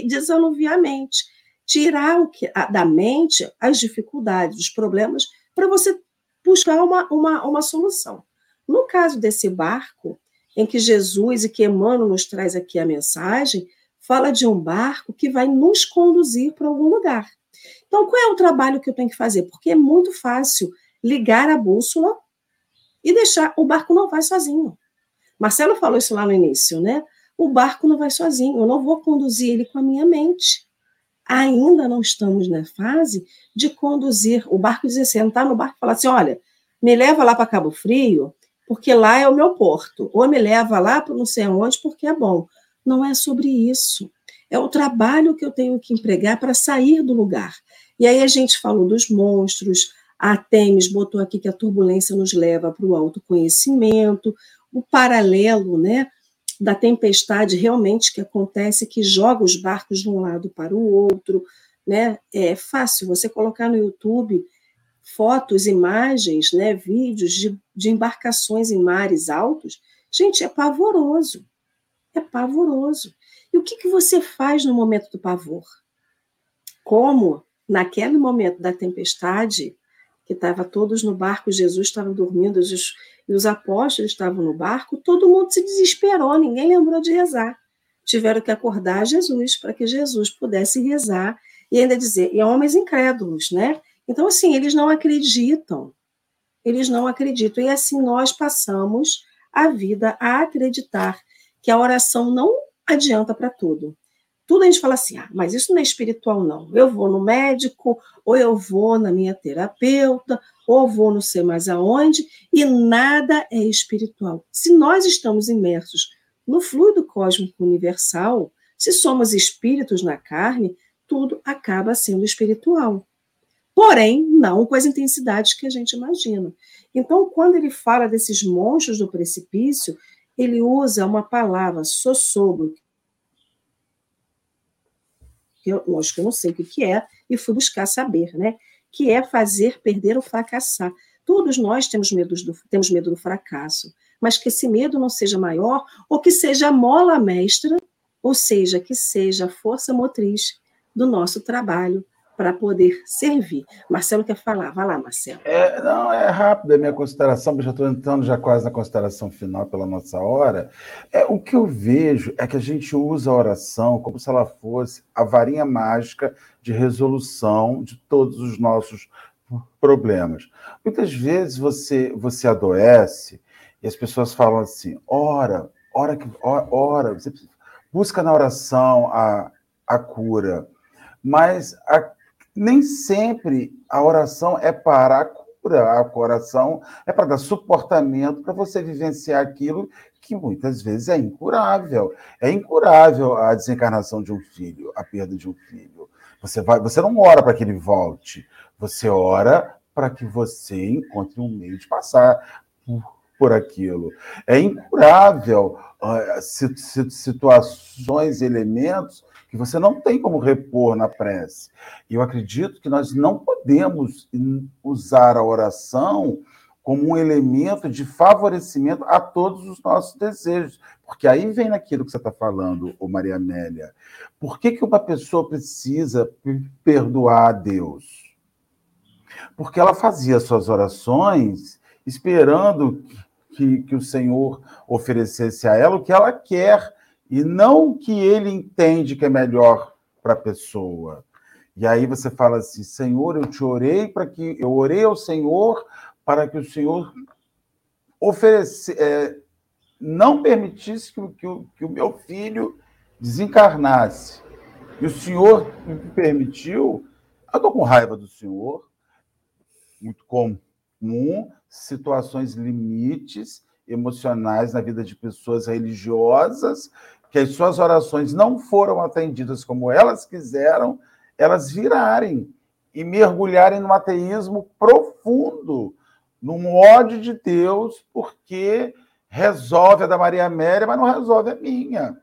desanuviar a mente tirar o que, a, da mente as dificuldades, os problemas, para você buscar uma, uma, uma solução. No caso desse barco, em que Jesus e que Emmanuel nos traz aqui a mensagem, fala de um barco que vai nos conduzir para algum lugar. Então, qual é o trabalho que eu tenho que fazer? Porque é muito fácil ligar a bússola e deixar. O barco não vai sozinho. Marcelo falou isso lá no início, né? O barco não vai sozinho. Eu não vou conduzir ele com a minha mente ainda não estamos na fase de conduzir o barco, dizer assim, entrar no barco e falar assim: olha, me leva lá para Cabo Frio, porque lá é o meu porto, ou me leva lá para não sei aonde, porque é bom. Não é sobre isso. É o trabalho que eu tenho que empregar para sair do lugar. E aí a gente falou dos monstros, a Temes botou aqui que a turbulência nos leva para o autoconhecimento, o paralelo, né? Da tempestade realmente que acontece, que joga os barcos de um lado para o outro. Né? É fácil você colocar no YouTube fotos, imagens, né, vídeos de, de embarcações em mares altos. Gente, é pavoroso. É pavoroso. E o que, que você faz no momento do pavor? Como, naquele momento da tempestade, que estava todos no barco, Jesus estava dormindo, os, e os apóstolos estavam no barco, todo mundo se desesperou, ninguém lembrou de rezar. Tiveram que acordar Jesus para que Jesus pudesse rezar e ainda dizer, e homens incrédulos, né? Então, assim, eles não acreditam, eles não acreditam, e assim nós passamos a vida a acreditar que a oração não adianta para tudo. Tudo a gente fala assim, ah, mas isso não é espiritual, não. Eu vou no médico, ou eu vou na minha terapeuta, ou vou não sei mais aonde, e nada é espiritual. Se nós estamos imersos no fluido cósmico universal, se somos espíritos na carne, tudo acaba sendo espiritual. porém, não com as intensidades que a gente imagina. Então, quando ele fala desses monstros do precipício, ele usa uma palavra, sossogo, que eu, lógico eu não sei o que é, e fui buscar saber, né? Que é fazer perder ou fracassar. Todos nós temos medo do, temos medo do fracasso, mas que esse medo não seja maior ou que seja a mola mestra, ou seja, que seja a força motriz do nosso trabalho para poder servir. Marcelo quer falar, vai lá, Marcelo. É, não, é rápido a minha consideração, porque já estou entrando já quase na consideração final pela nossa hora. É, o que eu vejo é que a gente usa a oração como se ela fosse a varinha mágica de resolução de todos os nossos problemas. Muitas vezes você, você adoece e as pessoas falam assim: ora, ora, ora, você busca na oração a, a cura. Mas a, nem sempre a oração é para a cura, a oração é para dar suportamento para você vivenciar aquilo que muitas vezes é incurável. É incurável a desencarnação de um filho, a perda de um filho. Você, vai, você não ora para que ele volte, você ora para que você encontre um meio de passar por, por aquilo. É incurável uh, situações, elementos que você não tem como repor na prece. E eu acredito que nós não podemos usar a oração como um elemento de favorecimento a todos os nossos desejos. Porque aí vem naquilo que você está falando, Maria Amélia. Por que, que uma pessoa precisa perdoar a Deus? Porque ela fazia suas orações esperando que, que o Senhor oferecesse a ela o que ela quer e não que ele entende que é melhor para a pessoa. E aí você fala assim: Senhor, eu te orei para que eu orei ao Senhor para que o Senhor oferecesse, é, não permitisse que, que, que o meu filho desencarnasse. E o Senhor me permitiu. Eu estou com raiva do Senhor, muito comum, situações limites emocionais na vida de pessoas religiosas que as suas orações não foram atendidas como elas quiseram, elas virarem e mergulharem no ateísmo profundo, num ódio de Deus, porque resolve a da Maria Amélia, mas não resolve a minha.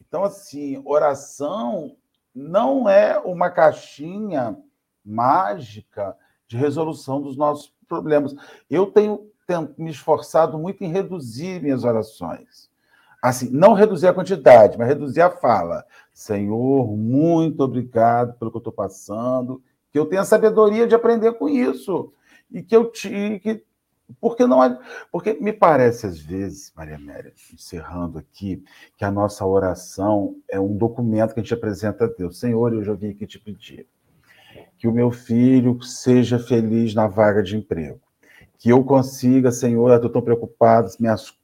Então, assim, oração não é uma caixinha mágica de resolução dos nossos problemas. Eu tenho me esforçado muito em reduzir minhas orações assim, não reduzir a quantidade, mas reduzir a fala. Senhor, muito obrigado pelo que eu estou passando, que eu tenha sabedoria de aprender com isso. E que eu te. Que, porque não é, porque me parece às vezes, Maria Amélia, encerrando aqui, que a nossa oração é um documento que a gente apresenta a Deus. Senhor, eu já vim aqui te pedir que o meu filho seja feliz na vaga de emprego. Que eu consiga, Senhor, eu estou tão preocupado, minhas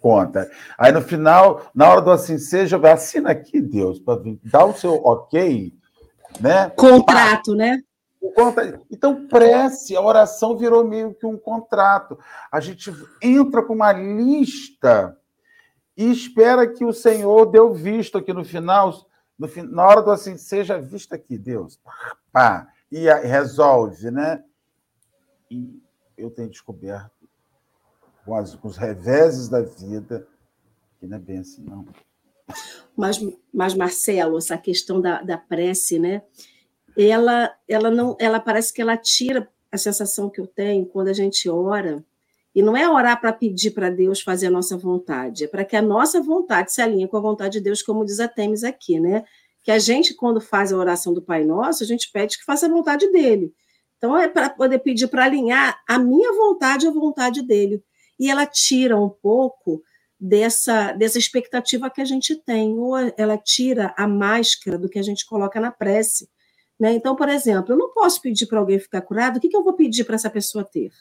conta. Aí no final, na hora do assim seja, assina aqui, Deus, para dar o seu ok, né? Contrato, né? Então, prece, a oração virou meio que um contrato. A gente entra com uma lista e espera que o Senhor dê o visto aqui no final, no, na hora do assim, seja visto aqui, Deus. Pá, e resolve, né? E eu tenho descoberto com, as, com os reveses da vida, que não é bem assim, não. Mas, mas Marcelo, essa questão da, da prece, né? Ela, ela não, ela parece que ela tira a sensação que eu tenho quando a gente ora. E não é orar para pedir para Deus fazer a nossa vontade, é para que a nossa vontade se alinhe com a vontade de Deus, como diz a Temes aqui, né? Que a gente, quando faz a oração do Pai Nosso, a gente pede que faça a vontade dele. Então, é para poder pedir para alinhar a minha vontade à vontade dele e ela tira um pouco dessa, dessa expectativa que a gente tem, ou ela tira a máscara do que a gente coloca na prece. Né? Então, por exemplo, eu não posso pedir para alguém ficar curado, o que, que eu vou pedir para essa pessoa ter?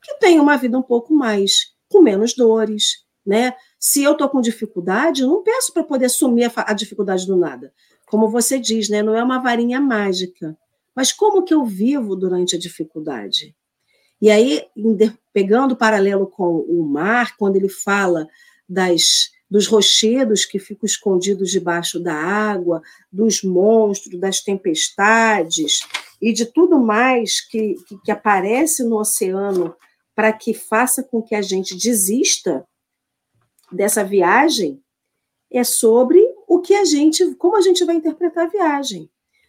Que tenha uma vida um pouco mais, com menos dores. Né? Se eu estou com dificuldade, eu não peço para poder assumir a, a dificuldade do nada. Como você diz, né? não é uma varinha mágica. Mas como que eu vivo durante a dificuldade? E aí, pegando o paralelo com o mar, quando ele fala das, dos rochedos que ficam escondidos debaixo da água, dos monstros, das tempestades e de tudo mais que, que, aparece no oceano para que faça com que a gente desista dessa viagem, é sobre o que a gente, como a gente vai interpretar a viagem.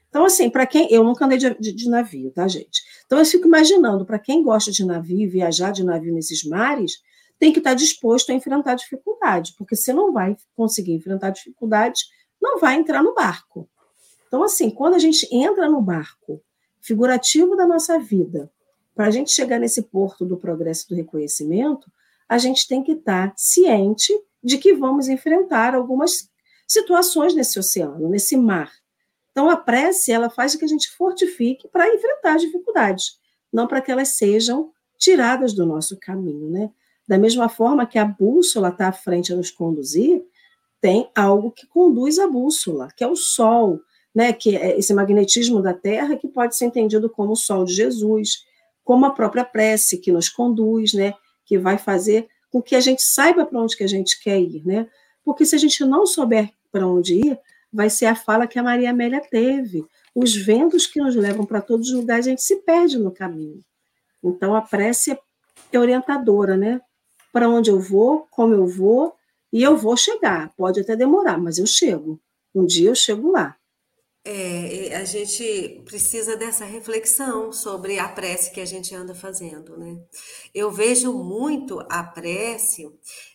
Então, assim, para quem. Eu nunca andei de, de, de, navio, tá, gente? Então, eu fico imaginando, para quem gosta de navio, viajar de navio nesses mares, tem que estar disposto a enfrentar dificuldade, porque se não vai conseguir enfrentar dificuldade, não vai entrar no barco. Então, assim, quando a gente entra no barco figurativo da nossa vida, para a gente chegar nesse porto do progresso do reconhecimento, a gente tem que estar ciente de que vamos enfrentar algumas situações nesse oceano, nesse mar. Então, a prece, ela faz com que a gente fortifique para enfrentar as dificuldades, não para que elas sejam tiradas do nosso caminho, né? Da mesma forma que a bússola está à frente a nos conduzir, tem algo que conduz a bússola, que é o Sol, né? Que é esse magnetismo da Terra que pode ser entendido como o Sol de Jesus, como a própria prece que nos conduz, né? Que vai fazer com que a gente saiba para onde que a gente quer ir, né? Porque se a gente não souber para onde ir, vai ser a fala que a Maria Amélia teve. Os ventos que nos levam para todos os lugares, a gente se perde no caminho. Então, a prece é orientadora, né? Para onde eu vou, como eu vou, e eu vou chegar. Pode até demorar, mas eu chego. Um dia eu chego lá. É, a gente precisa dessa reflexão sobre a prece que a gente anda fazendo, né? Eu vejo muito a prece,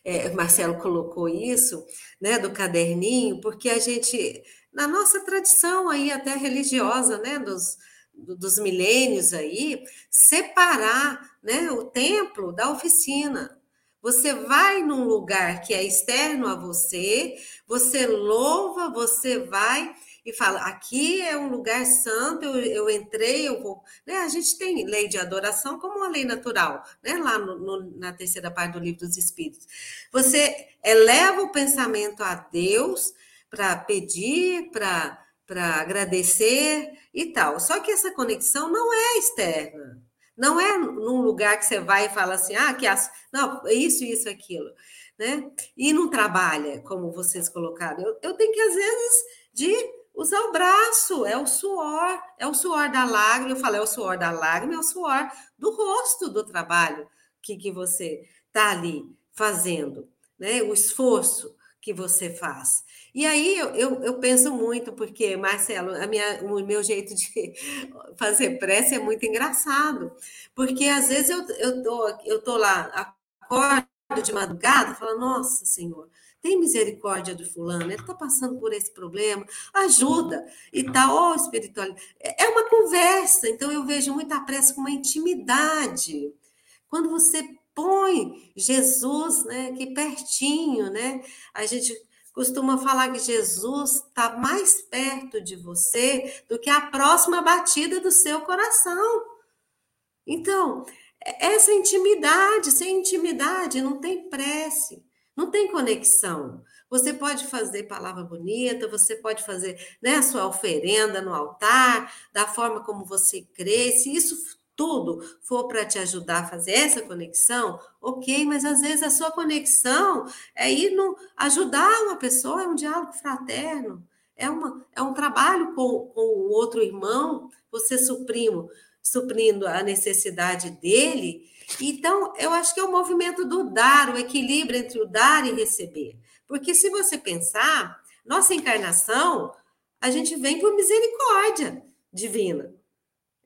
é, Marcelo colocou isso, né, do caderninho, porque a gente, na nossa tradição aí até religiosa, né, dos, dos milênios aí, separar, né, o templo da oficina. Você vai num lugar que é externo a você, você louva, você vai e fala: aqui é um lugar santo, eu, eu entrei, eu vou. Né? A gente tem lei de adoração como uma lei natural, né? lá no, no, na terceira parte do livro dos Espíritos. Você eleva o pensamento a Deus para pedir, para agradecer e tal. Só que essa conexão não é externa. Não é num lugar que você vai e fala assim, ah, que as... não, isso, isso, aquilo, né? E não trabalha, como vocês colocaram. Eu, eu tenho que, às vezes, de usar o braço, é o suor, é o suor da lágrima. Eu falei, é o suor da lágrima, é o suor do rosto do trabalho que, que você está ali fazendo, né? O esforço que você faz. E aí eu, eu, eu, penso muito, porque, Marcelo, a minha, o meu jeito de fazer prece é muito engraçado, porque às vezes eu, eu, tô, eu tô lá, acordo de madrugada, falo, nossa Senhor, tem misericórdia do fulano, ele está passando por esse problema, ajuda e tal, ó, oh, espiritualidade. É, é uma conversa, então eu vejo muita pressa com uma intimidade. Quando você põe Jesus, né, aqui pertinho, né, a gente costuma falar que Jesus está mais perto de você do que a próxima batida do seu coração. Então, essa intimidade, sem intimidade não tem prece. Não tem conexão. Você pode fazer palavra bonita, você pode fazer né, a sua oferenda no altar, da forma como você crê. Se isso tudo for para te ajudar a fazer essa conexão, ok, mas às vezes a sua conexão é ir no, ajudar uma pessoa, é um diálogo fraterno, é, uma, é um trabalho com, com o outro irmão, você suprimo, suprindo a necessidade dele então, eu acho que é o movimento do dar, o equilíbrio entre o dar e receber. Porque se você pensar, nossa encarnação, a gente vem por misericórdia divina.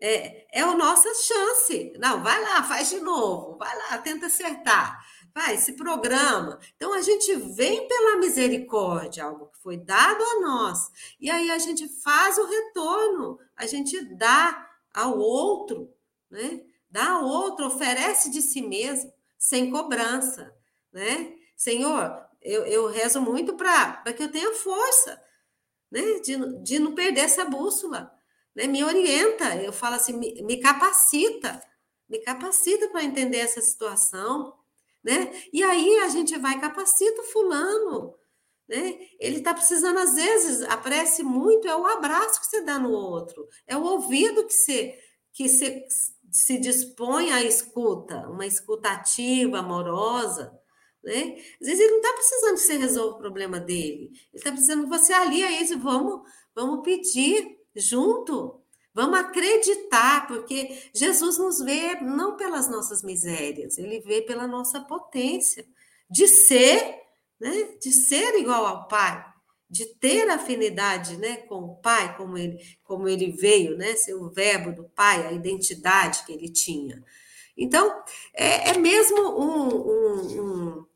É, é a nossa chance. Não, vai lá, faz de novo, vai lá, tenta acertar. Vai, se programa. Então a gente vem pela misericórdia, algo que foi dado a nós. E aí a gente faz o retorno, a gente dá ao outro, né? dá a outro, oferece de si mesmo, sem cobrança, né? Senhor, eu, eu rezo muito para que eu tenha força, né? De, de não perder essa bússola, né? Me orienta, eu falo assim, me, me capacita, me capacita para entender essa situação, né? E aí a gente vai capacita fulano, né? Ele está precisando, às vezes, apresse muito, é o abraço que você dá no outro, é o ouvido que você, que você se dispõe à escuta, uma escuta ativa, amorosa, Né? Às vezes ele não está precisando que você resolva o problema dele. Ele está precisando que você alie a isso. Vamos, vamos pedir junto. Vamos acreditar, porque Jesus nos vê não pelas nossas misérias, ele vê pela nossa potência de ser, né? De ser igual ao Pai, de ter afinidade, né, com o Pai, como ele, como ele veio, né, ser o verbo do Pai, a identidade que ele tinha. Então, é, é mesmo um, um, um,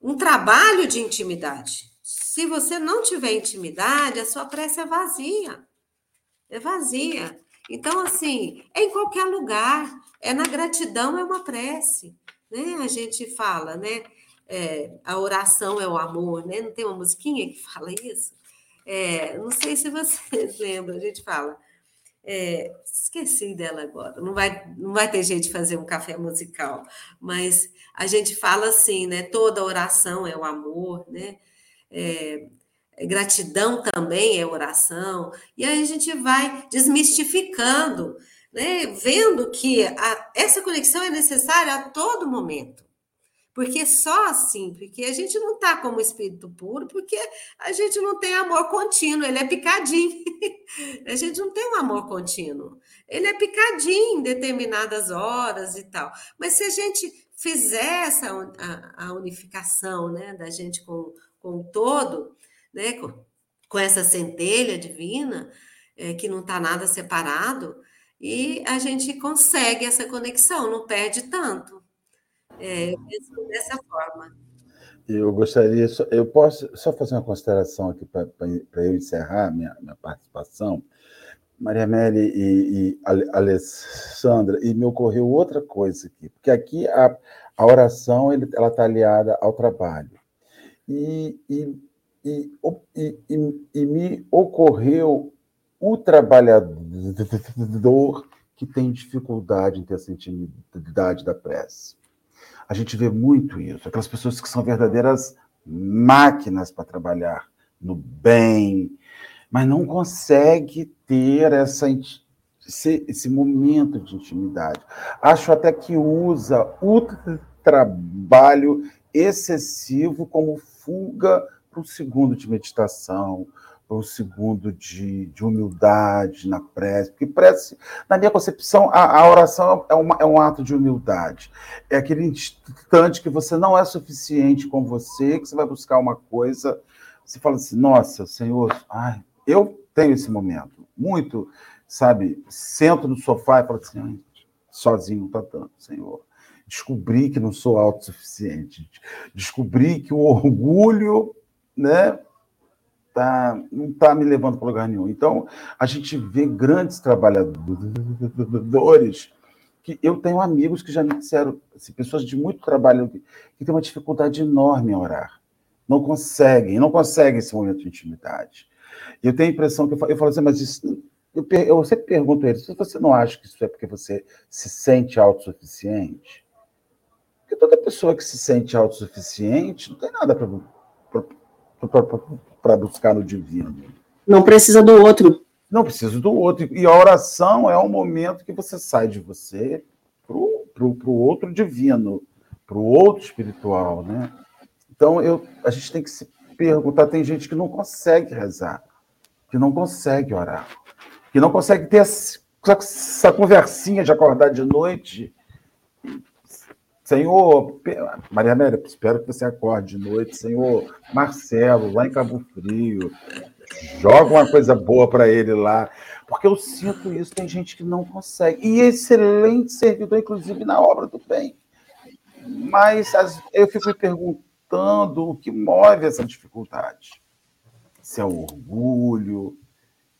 um trabalho de intimidade. Se você não tiver intimidade, a sua prece é vazia. É vazia. Então, assim, é em qualquer lugar. É na gratidão, é uma prece. Né? A gente fala, né? É, a oração é o amor, né? Não tem uma musiquinha que fala isso? É, não sei se vocês lembram, a gente fala. É, esqueci dela agora, não vai, não vai ter jeito de fazer um café musical, mas a gente fala assim, né? Toda oração é o amor, né? É, gratidão também é oração, e aí a gente vai desmistificando, né? Vendo que a, essa conexão é necessária a todo momento. Porque só assim, porque a gente não está como espírito puro, porque a gente não tem amor contínuo, ele é picadinho. a gente não tem um amor contínuo. Ele é picadinho em determinadas horas e tal. Mas se a gente fizer essa a unificação né, da gente com, com o todo, né, com, com essa centelha divina, é, que não está nada separado, e a gente consegue essa conexão, não perde tanto. É, dessa forma. Eu gostaria, eu posso só fazer uma consideração aqui para eu encerrar minha, minha participação. Maria Meli e, e Alessandra, e me ocorreu outra coisa aqui, porque aqui a, a oração ele, ela está aliada ao trabalho. E, e, e, e, e me ocorreu o trabalhador que tem dificuldade em ter essa intimidade da prece. A gente vê muito isso, aquelas pessoas que são verdadeiras máquinas para trabalhar no bem, mas não consegue ter essa, esse, esse momento de intimidade. Acho até que usa o trabalho excessivo como fuga para o segundo de meditação, o segundo de, de humildade na prece, porque prece, na minha concepção, a, a oração é, uma, é um ato de humildade. É aquele instante que você não é suficiente com você, que você vai buscar uma coisa, você fala assim, nossa, Senhor, ai, eu tenho esse momento, muito, sabe, sento no sofá e falo assim, sozinho está dando, Senhor. Descobri que não sou autossuficiente, descobri que o orgulho, né, tá, não está me levando para lugar nenhum. Então, a gente vê grandes trabalhadores que eu tenho amigos que já me disseram, assim, pessoas de muito trabalho que, têm uma dificuldade enorme em orar. Não conseguem, não conseguem esse momento de intimidade. Eu tenho a impressão que eu falo, eu falo assim, mas isso, eu, eu sempre pergunto a eles, você não acha que isso é porque você se sente autossuficiente? Porque toda pessoa que se sente autossuficiente não tem nada para para buscar no divino. Não precisa do outro. Não precisa do outro. E a oração é um momento que você sai de você para o outro divino, para o outro espiritual, né? Então, eu, a gente tem que se perguntar, tem gente que não consegue rezar, que não consegue orar, que não consegue ter essa, essa conversinha de acordar de noite Senhor, Maria Amélia, espero que você acorde de noite. Senhor, Marcelo, lá em Cabo Frio, joga uma coisa boa para ele lá. Porque eu sinto isso, tem gente que não consegue. E excelente servidor, inclusive, na obra do bem. Mas eu fico me perguntando o que move essa dificuldade. Se é o orgulho,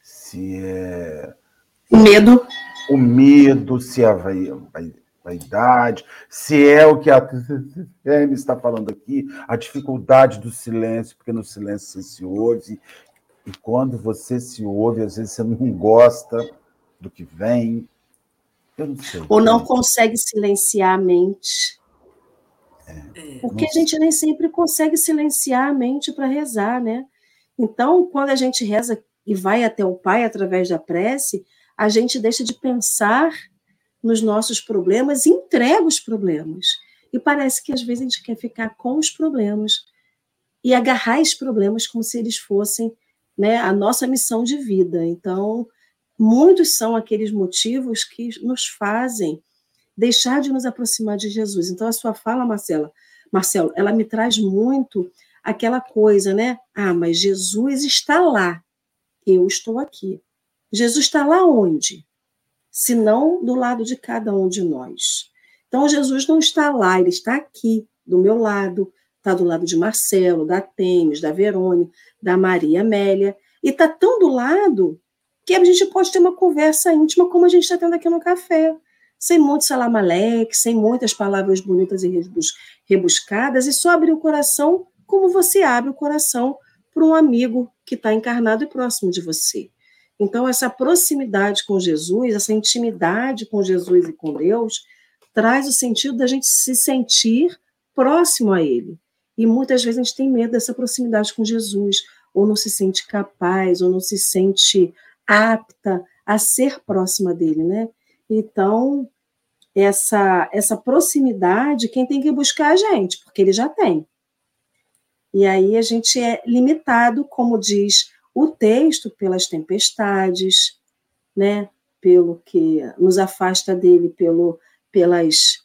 se é. O medo. O medo, se é a vaidade, se é o que a Temi está falando aqui, a dificuldade do silêncio, porque no silêncio você se ouve, e quando você se ouve, às vezes você não gosta do que vem. Eu não sei. Ou não consegue silenciar a mente. É, porque a gente nem sempre consegue silenciar a mente para rezar, né? Então, quando a gente reza e vai até o Pai através da prece, a gente deixa de pensar nos nossos problemas entrega os problemas. E parece que às vezes a gente quer ficar com os problemas e agarrar esses problemas como se eles fossem né, a nossa missão de vida. Então, muitos são aqueles motivos que nos fazem deixar de nos aproximar de Jesus. Então, a sua fala, Marcela, Marcelo, ela me traz muito aquela coisa, né? Ah, mas Jesus está lá, eu estou aqui. Jesus está lá onde? Se não do lado de cada um de nós. Então, Jesus não está lá, ele está aqui, do meu lado, está do lado de Marcelo, da Temes, da Verônica, da Maria Amélia, e está tão do lado que a gente pode ter uma conversa íntima como a gente está tendo aqui no café, sem muito salamaleque, sem muitas palavras bonitas e rebuscadas, e só abrir o coração como você abre o coração para um amigo que está encarnado e próximo de você. Então, essa proximidade com Jesus, essa intimidade com Jesus e com Deus, traz o sentido da gente se sentir próximo a Ele. E muitas vezes a gente tem medo dessa proximidade com Jesus, ou não se sente capaz, ou não se sente apta a ser próxima dele, né? Então, essa, essa proximidade, quem tem que buscar é a gente, porque ele já tem. E aí a gente é limitado, como diz o texto, pelas tempestades, né? Pelo que nos afasta dele, pelo pelas,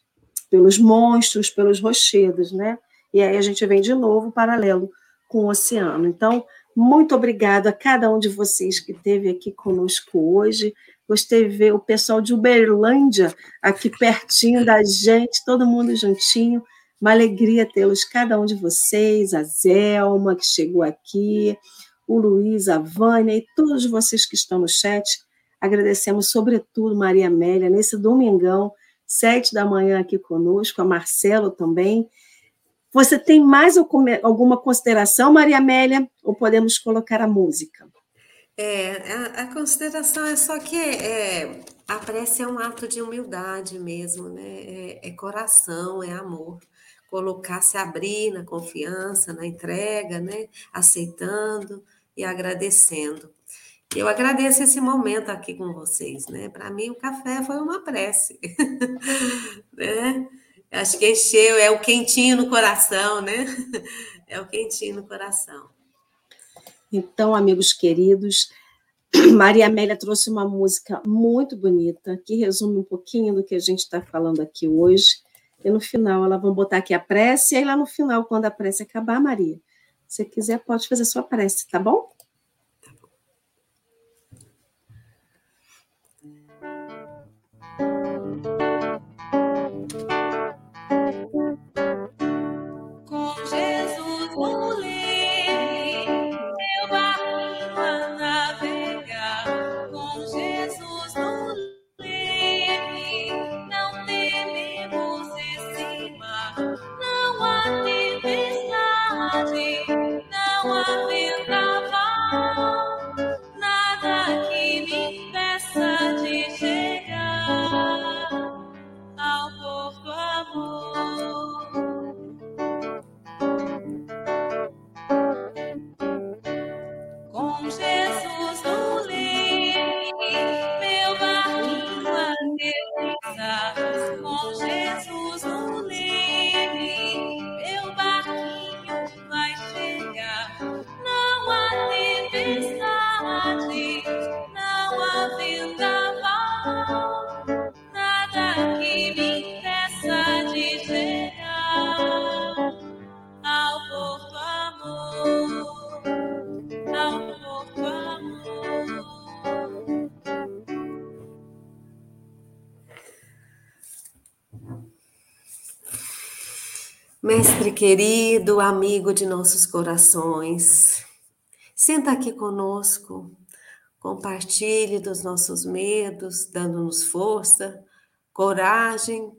pelos monstros, pelos rochedos, né? E aí a gente vem de novo paralelo com o oceano. Então, muito obrigada a cada um de vocês que esteve aqui conosco hoje. Gostei de ver o pessoal de Uberlândia aqui pertinho da gente, todo mundo juntinho. Uma alegria tê-los, cada um de vocês, a Zelma, que chegou aqui, o Luiz, a Vânia e todos vocês que estão no chat. Agradecemos, sobretudo, Maria Amélia, nesse domingão, sete da manhã aqui conosco, a Marcelo também. Você tem mais alguma consideração, Maria Amélia, ou podemos colocar a música? É, a, a consideração é só que é, a prece é um ato de humildade mesmo, né? É, é coração, é amor. Colocar, se abrir na confiança, na entrega, né? Aceitando e agradecendo. Eu agradeço esse momento aqui com vocês, né? Para mim, o café foi uma prece, né? Acho que encheu, é o quentinho no coração, né? É o quentinho no coração. Então, amigos queridos, Maria Amélia trouxe uma música muito bonita, que resume um pouquinho do que a gente está falando aqui hoje. E no final, ela vai botar aqui a prece, e aí lá no final, quando a prece acabar, Maria, se quiser, pode fazer sua prece, tá bom? Querido, amigo de nossos corações, senta aqui conosco, compartilhe dos nossos medos, dando-nos força, coragem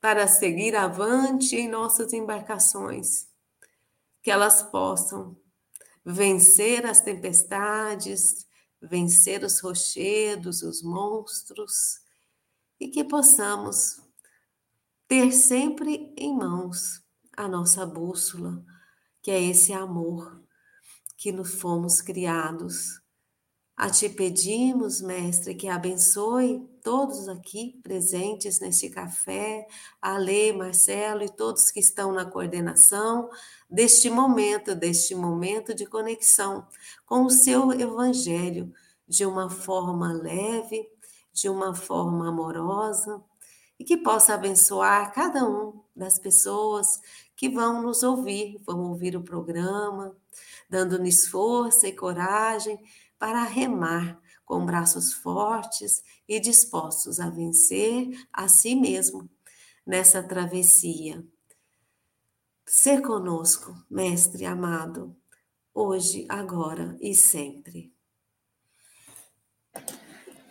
para seguir avante em nossas embarcações, que elas possam vencer as tempestades, vencer os rochedos, os monstros, e que possamos ter sempre em mãos a nossa bússola, que é esse amor que nos fomos criados. A ti pedimos, Mestre, que abençoe todos aqui presentes neste café, a Lê, Marcelo e todos que estão na coordenação deste momento, deste momento de conexão com o seu Evangelho, de uma forma leve, de uma forma amorosa, e que possa abençoar cada um das pessoas que vão nos ouvir, vão ouvir o programa, dando-nos força e coragem para remar com braços fortes e dispostos a vencer a si mesmo nessa travessia. Ser conosco, Mestre amado, hoje, agora e sempre.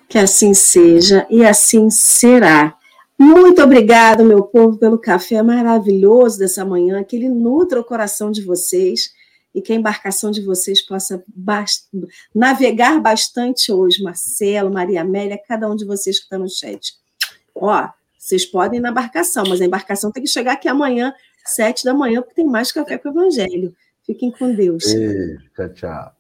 Que assim seja e assim será. Muito obrigado, meu povo, pelo café maravilhoso dessa manhã, que ele nutra o coração de vocês e que a embarcação de vocês possa bast navegar bastante hoje. Marcelo, Maria Amélia, cada um de vocês que está no chat. Ó, vocês podem ir na embarcação, mas a embarcação tem que chegar aqui amanhã, sete da manhã, porque tem mais café com o Evangelho. Fiquem com Deus. Beijo, tchau, tchau.